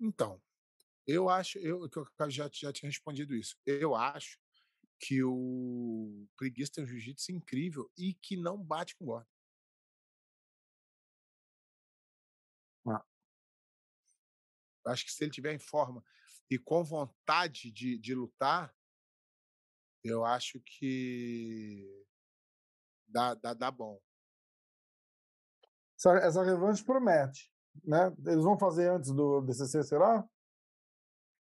então, eu acho, eu, eu já, já tinha respondido isso. Eu acho que o Preguiça tem um jiu-jitsu incrível e que não bate com o Gordon. Ah. Acho que se ele tiver em forma e com vontade de, de lutar, eu acho que dá, dá, dá bom. Essa, essa revanche promete. Né? Eles vão fazer antes do DCC, será?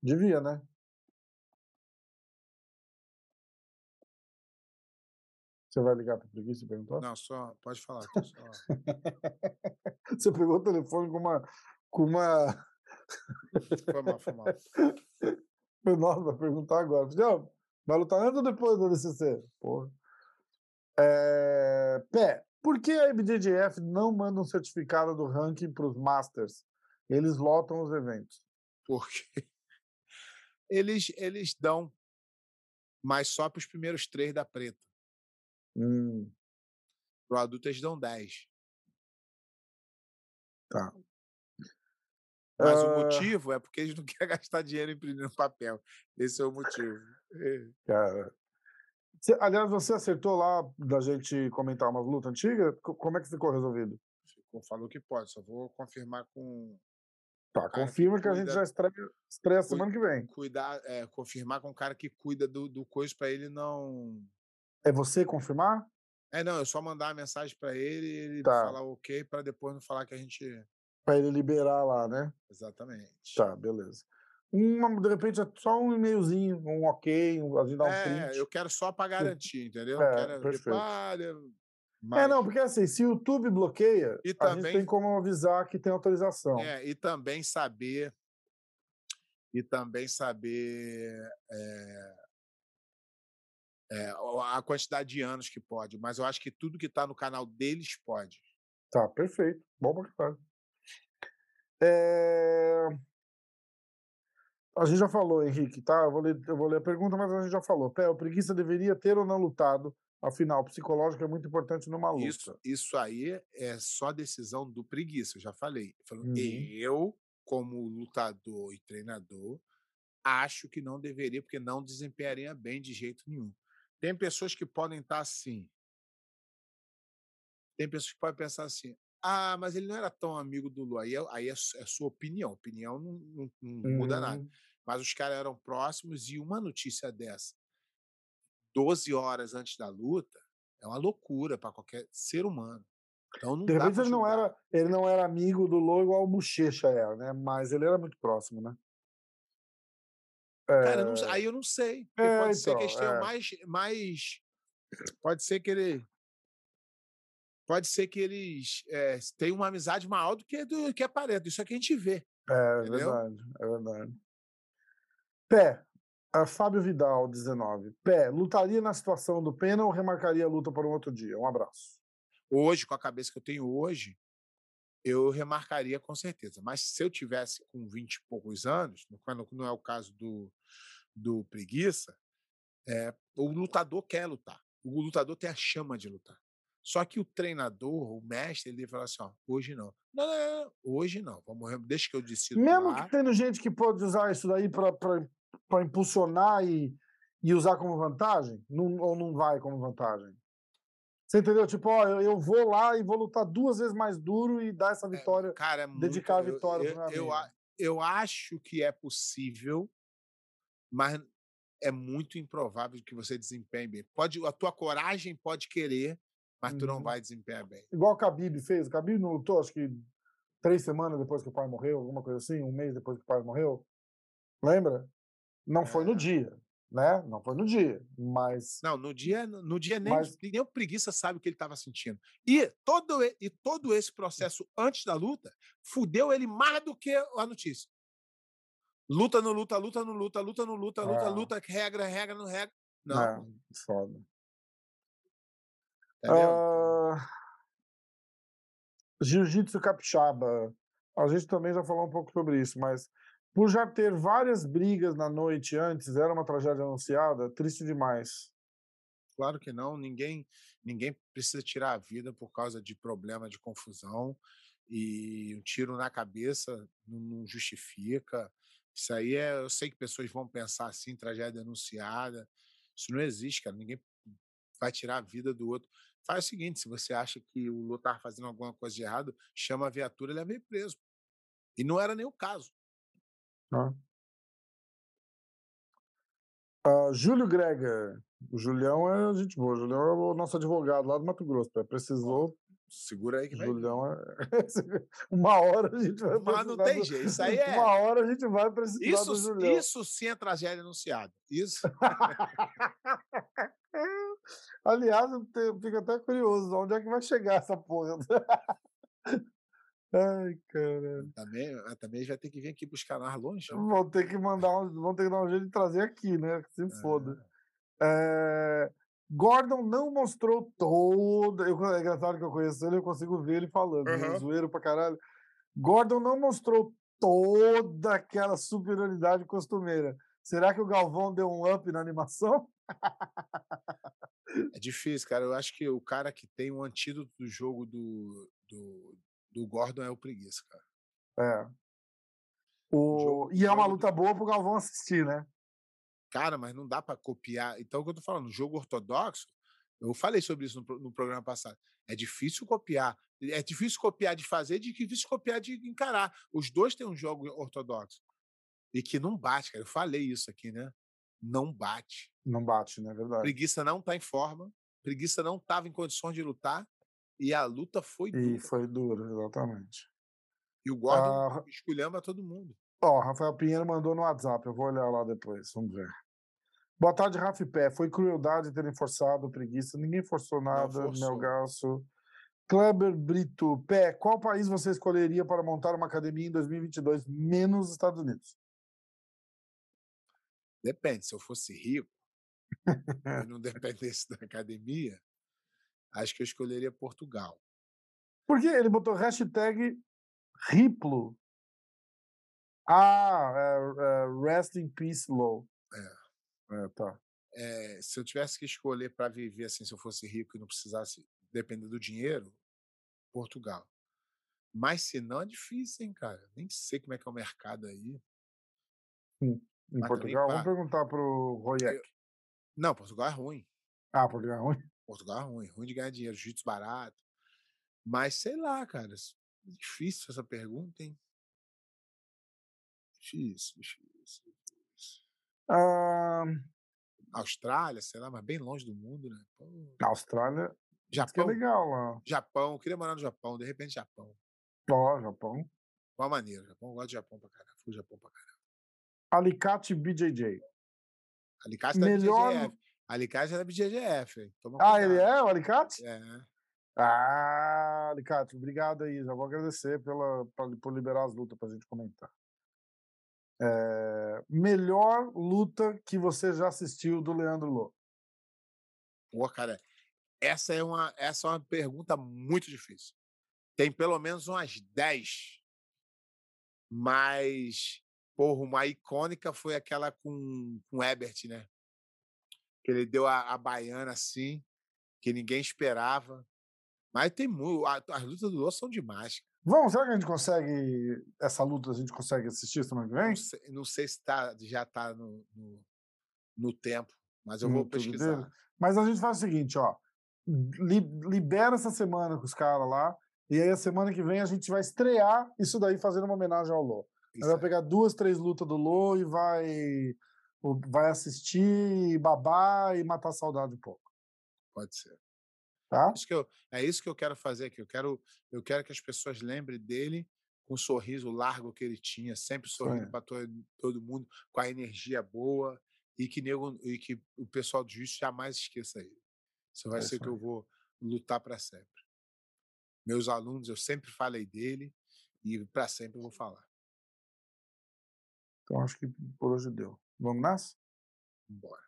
Devia, né? Você vai ligar para preguiça e perguntar? Não, só pode falar. só- Você pegou o telefone com uma. Com uma... Foi mal, foi mal. Nossa, vai perguntar agora. Não, vai lutar antes ou depois do DCC? Porra. É... Pé, por que a IBJJF não manda um certificado do ranking para os Masters? Eles lotam os eventos. Porque eles, eles dão, mas só para os primeiros três da preta. Hum, Pro adulto eles dão 10. tá. Mas o Ah, motivo é porque eles não querem gastar dinheiro imprimindo papel. Esse é o motivo. É. Cara. Cê- aliás, você acertou lá da gente comentar umas lutas antigas? Co- Como é que ficou resolvido? Ficou- Falou que pode, só vou confirmar com. Tá, cara que confirma que a gente já estreia, estreia semana que vem. Cuidar, é, confirmar com o cara que cuida do, do coisa para ele não É você confirmar? É, não, eu só mandar a mensagem para ele e ele Tá. falar ok para depois não falar que a gente. Pra ele liberar lá, né? Exatamente. Tá, beleza. Uma, de repente, é só um e-mailzinho, um ok, um- a gente dá um É, print. eu quero só para garantir, entendeu? É, quero, perfeito. Ah, ele- É, mas- não, porque assim, se o YouTube bloqueia, E a também- gente tem como avisar que tem autorização. É, e também saber e também saber é, é, a quantidade de anos que pode, mas eu acho que tudo que está no canal deles pode. Tá, perfeito. Bom pra caralho. É... A gente já falou, Henrique, tá? Eu vou, ler, eu vou ler a pergunta, mas a gente já falou. Pé, o preguiça deveria ter ou não lutado? Afinal, o psicológico é muito importante numa luta. Isso, isso aí é só decisão do preguiça, eu já falei. Uhum. Eu, como lutador e treinador, acho que não deveria, porque não desempenharia bem de jeito nenhum. Tem pessoas que podem estar assim. Tem pessoas que podem pensar assim: ah, mas ele não era tão amigo do Lu. Aí é, aí é, é sua opinião. Opinião não, não- não muda nada. Uhum. Mas os caras eram próximos e uma notícia dessa, 12 horas antes da luta, é uma loucura para qualquer ser humano. Então não De repente ele não, era, ele não era amigo do Lô igual o Bochecha era, né? Mas ele era muito próximo, né? Cara, não aí eu não sei. É, pode ser que eles então, tenham é. mais, mais. Pode ser que ele. Pode ser que eles eh, tenham uma amizade maior do que do que aparenta. Isso é que a gente vê. É Entendeu? verdade, é verdade. Pé, a Fábio Vidal, 19. Pé, lutaria na situação do pena ou remarcaria a luta para um outro dia? Um abraço. Hoje, com a cabeça que eu tenho hoje, eu remarcaria com certeza. Mas se eu tivesse com 20 e poucos anos, quando não é o caso do, do preguiça, é, o lutador quer lutar. O lutador tem a chama de lutar. Só que o treinador, o mestre, ele fala assim: ó, hoje não. Não, não, não, hoje não. Vamos, deixa que eu decido. Mesmo lá. que tendo gente que pode usar isso daí para impulsionar e, e usar como vantagem, não, ou não vai como vantagem? Você entendeu? Tipo, ó, eu, eu vou lá e vou lutar duas vezes mais duro e dar essa É, vitória. cara, é muito, dedicar a eu- vitória eu, eu, a- eu acho que é possível, mas é muito improvável que você desempenhe bem. Pode, a tua coragem pode querer, mas tu não Uhum. vai desempenhar bem. Igual o Khabib fez. O Khabib não lutou, acho que três semanas depois que o pai morreu, alguma coisa assim, um mês depois que o pai morreu. Lembra? Não foi no É. dia, né? Não foi no dia, mas Não, no dia, no dia nem, Mas- nem o preguiça sabe o que ele estava sentindo. E todo, e- todo esse processo antes da luta fudeu ele mais do que a notícia. Luta no luta, luta no luta, luta no luta, luta, Ah. luta, regra, regra, não regra. Não, é, foda. entendeu? Ah, Jiu-Jitsu capixaba. A gente também já falou um pouco sobre isso, mas por já ter várias brigas na noite antes, era uma tragédia anunciada, triste demais. Claro que não, ninguém, ninguém precisa tirar a vida por causa de problema de confusão e um tiro na cabeça não, justifica. Isso aí é, eu sei que pessoas vão pensar assim, tragédia anunciada. Isso não existe, cara. Ninguém vai tirar a vida do outro. Faz o seguinte: se você acha que o Lula está fazendo alguma coisa de errado, chama a viatura e leva ele preso. E não era nem o caso. Né? Ah, Júlio Grega. O Julião é gente boa. O Julião é o nosso advogado lá do Mato Grosso. Precisou. Segura aí que vai. Julião é. uma hora a gente vai Mas não tem do- jeito. Isso aí é. Uma hora a gente vai precisar do Isso, Julião. isso sim é tragédia anunciada. Isso. Aliás, eu fico até curioso, onde é que vai chegar essa porra? Ai, caralho. Também, ah, também vai ter que vir aqui buscar nós longe. né? Vão ter que mandar um, vão ter que dar um jeito de trazer aqui, né? Que se foda. É, Gordon não mostrou toda. Eu, é engraçado que eu conheço ele, eu consigo ver ele falando? Aham. zoeiro pra caralho. Gordon não mostrou toda aquela superioridade costumeira. Será que o Galvão deu um up na animação? É difícil, cara. Eu acho que o cara que tem um antídoto do jogo do, do, do Gordon é o preguiça, cara. É. O... E é uma luta boa pro Galvão assistir, né? Cara, mas não dá pra copiar. Então, o que eu tô falando, jogo ortodoxo, eu falei sobre isso no, no programa passado. É difícil copiar. É difícil copiar de fazer, é difícil copiar de encarar. Os dois têm um jogo ortodoxo. E que não bate, cara. Eu falei isso aqui, né? não bate. Não bate, né? Verdade. Preguiça não tá em forma, preguiça não estava em condições de lutar e a luta foi dura. E foi dura, exatamente. E o Gordon Ah, esculhamba todo mundo. Ó, Rafael Pinheiro mandou no WhatsApp, eu vou olhar lá depois, vamos ver. Boa tarde, Rafa e Pé. Foi crueldade terem forçado preguiça. Ninguém forçou nada, forçou. Melgaço. Kleber Brito. Pé, qual país você escolheria para montar uma academia em 2022, menos Estados Unidos? Depende, se eu fosse rico e não dependesse da academia, acho que eu escolheria Portugal. Por que ele botou hashtag Riplo? Ah, é, é, rest in peace, low. É, tá. Eh, se eu tivesse que escolher para viver assim, se eu fosse rico e não precisasse depender do dinheiro, Portugal. Mas se não, é difícil, hein, cara? Nem sei como é que é o mercado aí. Em Mas também Portugal, vamos pá, perguntar pro Royek. Não, Portugal é ruim. Ah, Portugal é ruim. Portugal é ruim, ruim de ganhar dinheiro, jiu-jitsu barato. Mas sei lá, cara, difícil essa pergunta, hein? Difícil, difícil. difícil. Ah, Austrália, sei lá, mas bem longe do mundo, né? Pô, Austrália, diz que é Japão, legal lá. Japão, eu queria morar no Japão, de repente Japão. Ó, Japão. Qual maneira? Japão, eu gosto de Japão pra caralho. Fui Japão pra caralho. Alicate BJJ. Alicate da Melhor- BJJF. Alicate é BJJF. hein? Toma Ah, ele é o Alicate? É. Ah, Alicate, obrigado aí. Já vou agradecer pela, pra- por liberar as lutas pra gente comentar. É, melhor luta que você já assistiu do Leandro Lô? Pô, cara, essa é uma, essa é uma pergunta muito difícil. Tem pelo menos umas 10. Mas, porra, uma icônica foi aquela com, com o Ebert, né? Que ele deu a, a baiana assim, que ninguém esperava. Mas tem muito. As lutas do Lô são demais. Vamos, será que a gente consegue. Essa luta a gente consegue assistir semana que vem? Não sei, não sei se tá, já tá no, no, no tempo, mas eu No vou pesquisar. dele? Mas a gente faz o seguinte, ó. li- libera essa semana com os caras lá. E aí a semana que vem a gente vai estrear isso daí fazendo uma homenagem ao Lô. Vai pegar duas, três lutas do Lô e vai, vai assistir, babar e matar saudade um pouco. Pode ser. Tá? Isso que eu- é isso que eu quero fazer aqui. Eu quero, eu quero que as pessoas lembrem dele com o sorriso largo que ele tinha, sempre sorrindo para todo, todo mundo, com a energia boa e que, nego, e que o pessoal do juiz jamais esqueça ele. Isso vai É ser isso que eu vou lutar para sempre. Meus alunos, eu sempre falei dele e para sempre eu vou falar. Então acho que por hoje deu. Vamos nessa? Embora.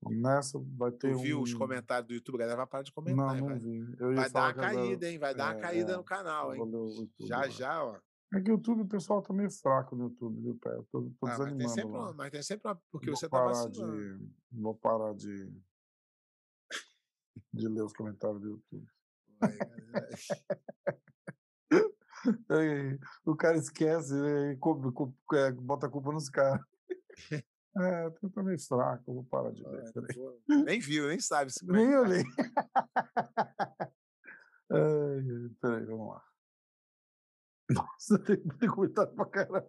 Vamos nessa. Vai ter Tu viu os um- comentários do YouTube? A galera vai parar de Não, comentar. hein? não vai vi. Vai dar uma caída, hein? Vai dar uma é, caída é, no canal, hein? YouTube Já, lá. já, ó. É que o YouTube, o pessoal tá meio fraco no YouTube, viu, Pé? Eu tô, tô Ah, mas, tem desanimando sempre uma, mas tem sempre uma. Porque Vou você tá parar vacilando. de, Vou parar de. de ler os comentários do YouTube. O cara esquece, né, e é, bota a culpa nos caras. É, eu tô meio fraco, eu vou parar de ler. Ah, Nem viu, nem sabe. se- Nem eu li. Ai, peraí, vamos lá. Nossa, tem, tem comentário pra caralho.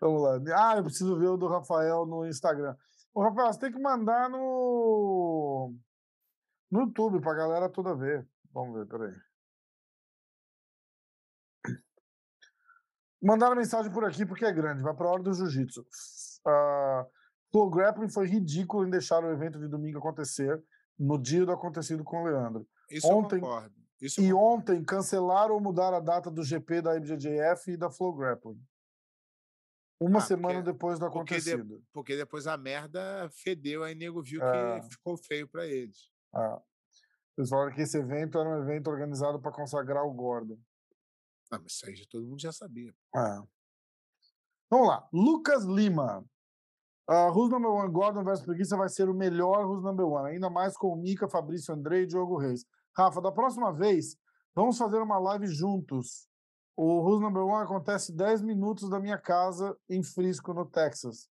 Vamos lá. Ah, eu preciso ver o do Rafael no Instagram. Ô, Rafael, você tem que mandar no. no YouTube pra galera toda ver. Vamos ver, peraí. Mandaram mensagem por aqui porque é grande, vai pra hora do jiu-jitsu. Ah, Flow Grappling foi ridículo em deixar o evento de domingo acontecer no dia do acontecido com o Leandro. Isso Ontem- eu concordo. Isso eu E concordo. ontem cancelaram ou mudaram a data do GP da IBJJF e da Flow Grappling. Uma Ah, semana porque- depois do porque de- acontecido. Porque depois a merda fedeu, aí nego viu É. que ficou feio pra eles. Ah. Eles falaram que esse evento era um evento organizado para consagrar o Gordon. Ah, mas isso aí todo mundo já sabia. É. Vamos lá. Lucas Lima. Uh, Number One Gordon vs Preguiça vai ser o melhor Who's Number One. Ainda mais com o Mika, Fabrício Andrei e Diogo Reis. Rafa, da próxima vez, vamos fazer uma live juntos. O Who's Number One acontece 10 minutos da minha casa em Frisco, no Texas.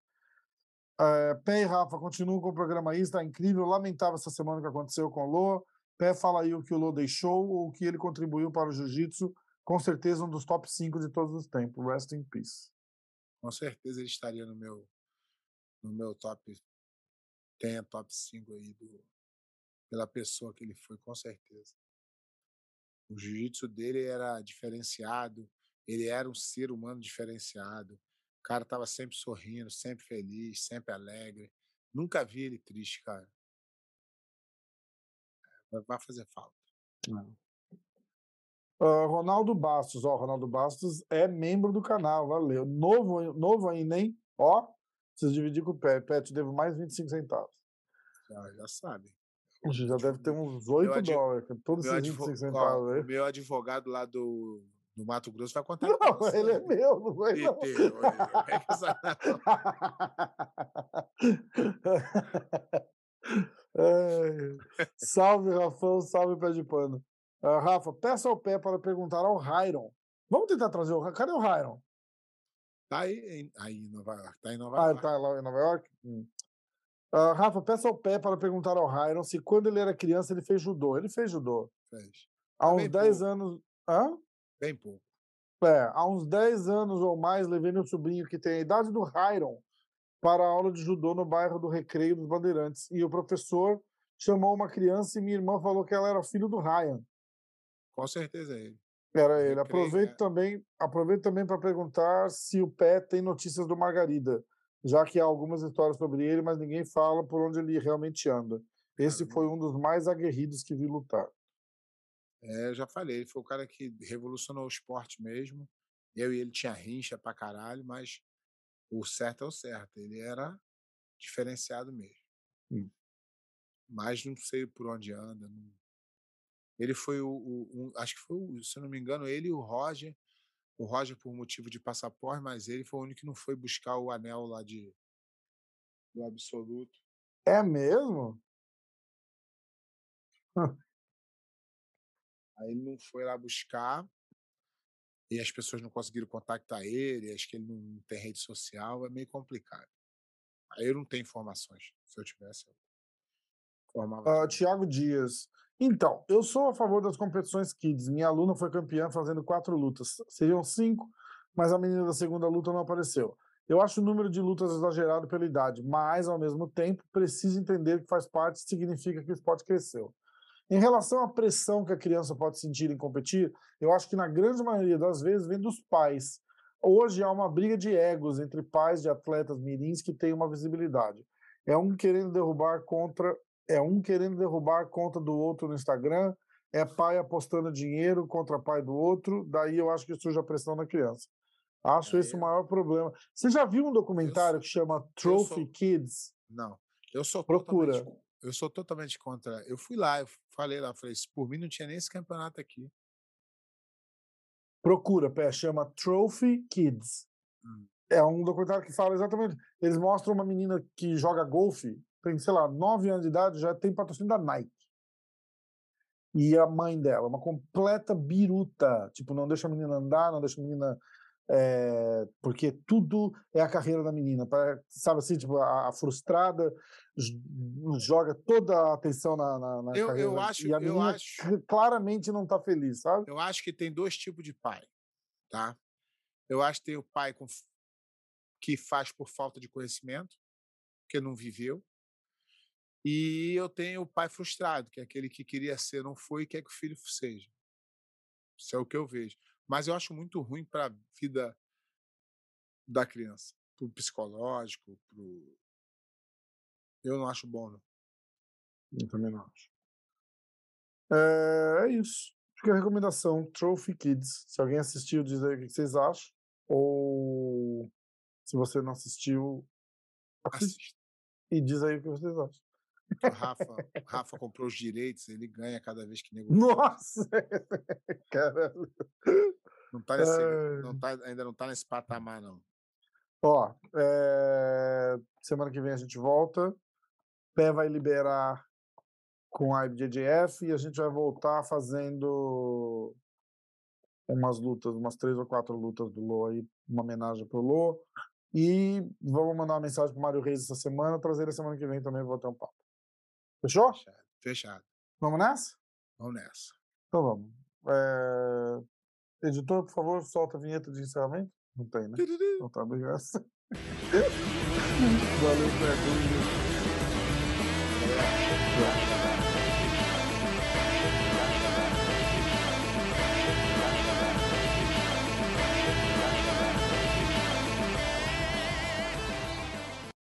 Uh, Pé e Rafa continuam com o programa aí, está incrível. Lamentável essa semana que aconteceu com o Lô. Pé, fala aí o que o Lô deixou ou o que ele contribuiu para o jiu-jitsu com certeza um dos top 5 de todos os tempos. Rest in peace. Com certeza ele estaria no meu, no meu top. Tenha top 5 aí do, pela pessoa que ele foi, com certeza. O jiu-jitsu dele era diferenciado, ele era um ser humano diferenciado. O cara estava sempre sorrindo, sempre feliz, sempre alegre. Nunca vi ele triste, cara. Vai fazer falta. Uh, Ronaldo Bastos, ó, Ronaldo Bastos é membro do canal, valeu. Novo, novo ainda, hein? Ó, preciso dividir com o Pet. Pet, devo mais 25 centavos. Já, já sabe. Já deve ter uns 8 advo- dólares, todos esses advo- 25 ó, centavos aí. o meu advogado lá do, do Mato Grosso vai contar. Não, ele é meu, não vai Ih, não. teu, é Ai, salve, Rafão, salve, pé de pano. Ah, Rafa, peça ao pé para perguntar ao Rairon. Vamos tentar trazer o Cadê o Rairon? Tá aí, em- aí em Nova York. Tá em Nova Ah, York. tá lá em Nova York? Hum. Ah, Rafa, peça ao pé para perguntar ao Rairon se quando ele era criança ele fez judô. Ele fez judô. Fez. Há Bem uns 10 pouco. anos. Hã? Bem pouco. É, há uns 10 anos ou mais, levei meu sobrinho, que tem a idade do Rairon, para a aula de judô no bairro do Recreio dos Bandeirantes. E o professor chamou uma criança e minha irmã falou que ela era filho do Ryan. Com certeza é ele. Era ele. Aproveito é. também, aproveito também para perguntar se o pé tem notícias do Margarida, já que há algumas histórias sobre ele, mas ninguém fala por onde ele realmente anda. Esse foi um dos mais aguerridos que vi lutar. É, já falei, ele foi o cara que revolucionou o esporte mesmo. Eu e ele tinha rincha pra caralho, mas o certo é o certo. Ele era diferenciado mesmo. Hum. Mas não sei por onde anda. não- Ele foi o, o- um- acho que foi, o- se não me engano, ele e o Roger. O Roger por motivo de passaporte, mas ele foi o único que não foi buscar o anel lá de do absoluto. É mesmo? Aí ele não foi lá buscar e as pessoas não conseguiram contactar ele, acho que ele não tem rede social, é meio complicado. Aí eu não tenho informações. Se eu tivesse, eu informava. Ah. Tiago Dias. Então, eu sou a favor das competições kids. Minha aluna foi campeã fazendo quatro lutas. Seriam cinco, mas a menina da segunda luta não apareceu. Eu acho o número de lutas exagerado pela idade, mas, ao mesmo tempo, preciso entender que faz parte significa que o esporte cresceu. Em relação à pressão que a criança pode sentir em competir, eu acho que na grande maioria das vezes vem dos pais. Hoje há uma briga de egos entre pais de atletas mirins que têm uma visibilidade. É um querendo derrubar contra é um querendo derrubar a conta do outro no Instagram, é pai apostando dinheiro contra pai do outro, daí eu acho que surge a pressão na criança. Acho É, esse o maior problema. Você já viu um documentário que chama Trophy sou- Kids? Não, eu sou Procura. eu sou totalmente contra. Eu fui lá, eu falei lá, falei, "Se por mim não tinha nem esse campeonato aqui. Procura, pé, chama Trophy Kids. Hum. É um documentário que fala exatamente. Eles mostram uma menina que joga golfe, tem, sei lá, 9 anos de idade, já tem patrocínio da Nike. E a mãe dela, uma completa biruta. Tipo, não deixa a menina andar, não deixa a menina. é, porque tudo é a carreira da menina. pare- Sabe assim, tipo, a, a frustrada joga toda a atenção na, na, na Eu- carreira. eu acho- e a menina acho- cl- claramente não tá feliz, sabe? Eu acho que tem dois tipos de pai, tá? Eu acho que tem o pai com que faz por falta de conhecimento, porque não viveu. E eu tenho o pai frustrado, que é aquele que queria ser, não foi e quer que o filho seja. Isso é o que eu vejo. Mas eu acho muito ruim para a vida da criança, pro psicológico, pro. Eu não acho bom, não. Eu também não acho. É, é isso. Fica a recomendação, Trophy Kids. Se alguém assistiu, diz aí o que vocês acham. Ou se você não assistiu, assiste Assista. e diz aí o que vocês acham. O Rafa, o Rafa comprou os direitos, ele ganha cada vez que negocia. Nossa! Caralho. Não tá nesse, não tá, ainda não tá nesse patamar, não. Ó, é, semana que vem a gente volta. Pé vai liberar com a IBJJF e a gente vai voltar fazendo umas lutas, umas três ou quatro lutas do Lô aí, uma homenagem pro Lô. E vamos mandar uma mensagem pro Mário Reis essa semana, trazer ele semana que vem também, vou ter um papo. Fechou? Fechado. Fechado. Vamos nessa? Vamos nessa. Então vamos. É, Editor, por favor, solta a vinheta de encerramento. Não tem, né? Então tá, obrigado. Valeu, Pedro. É.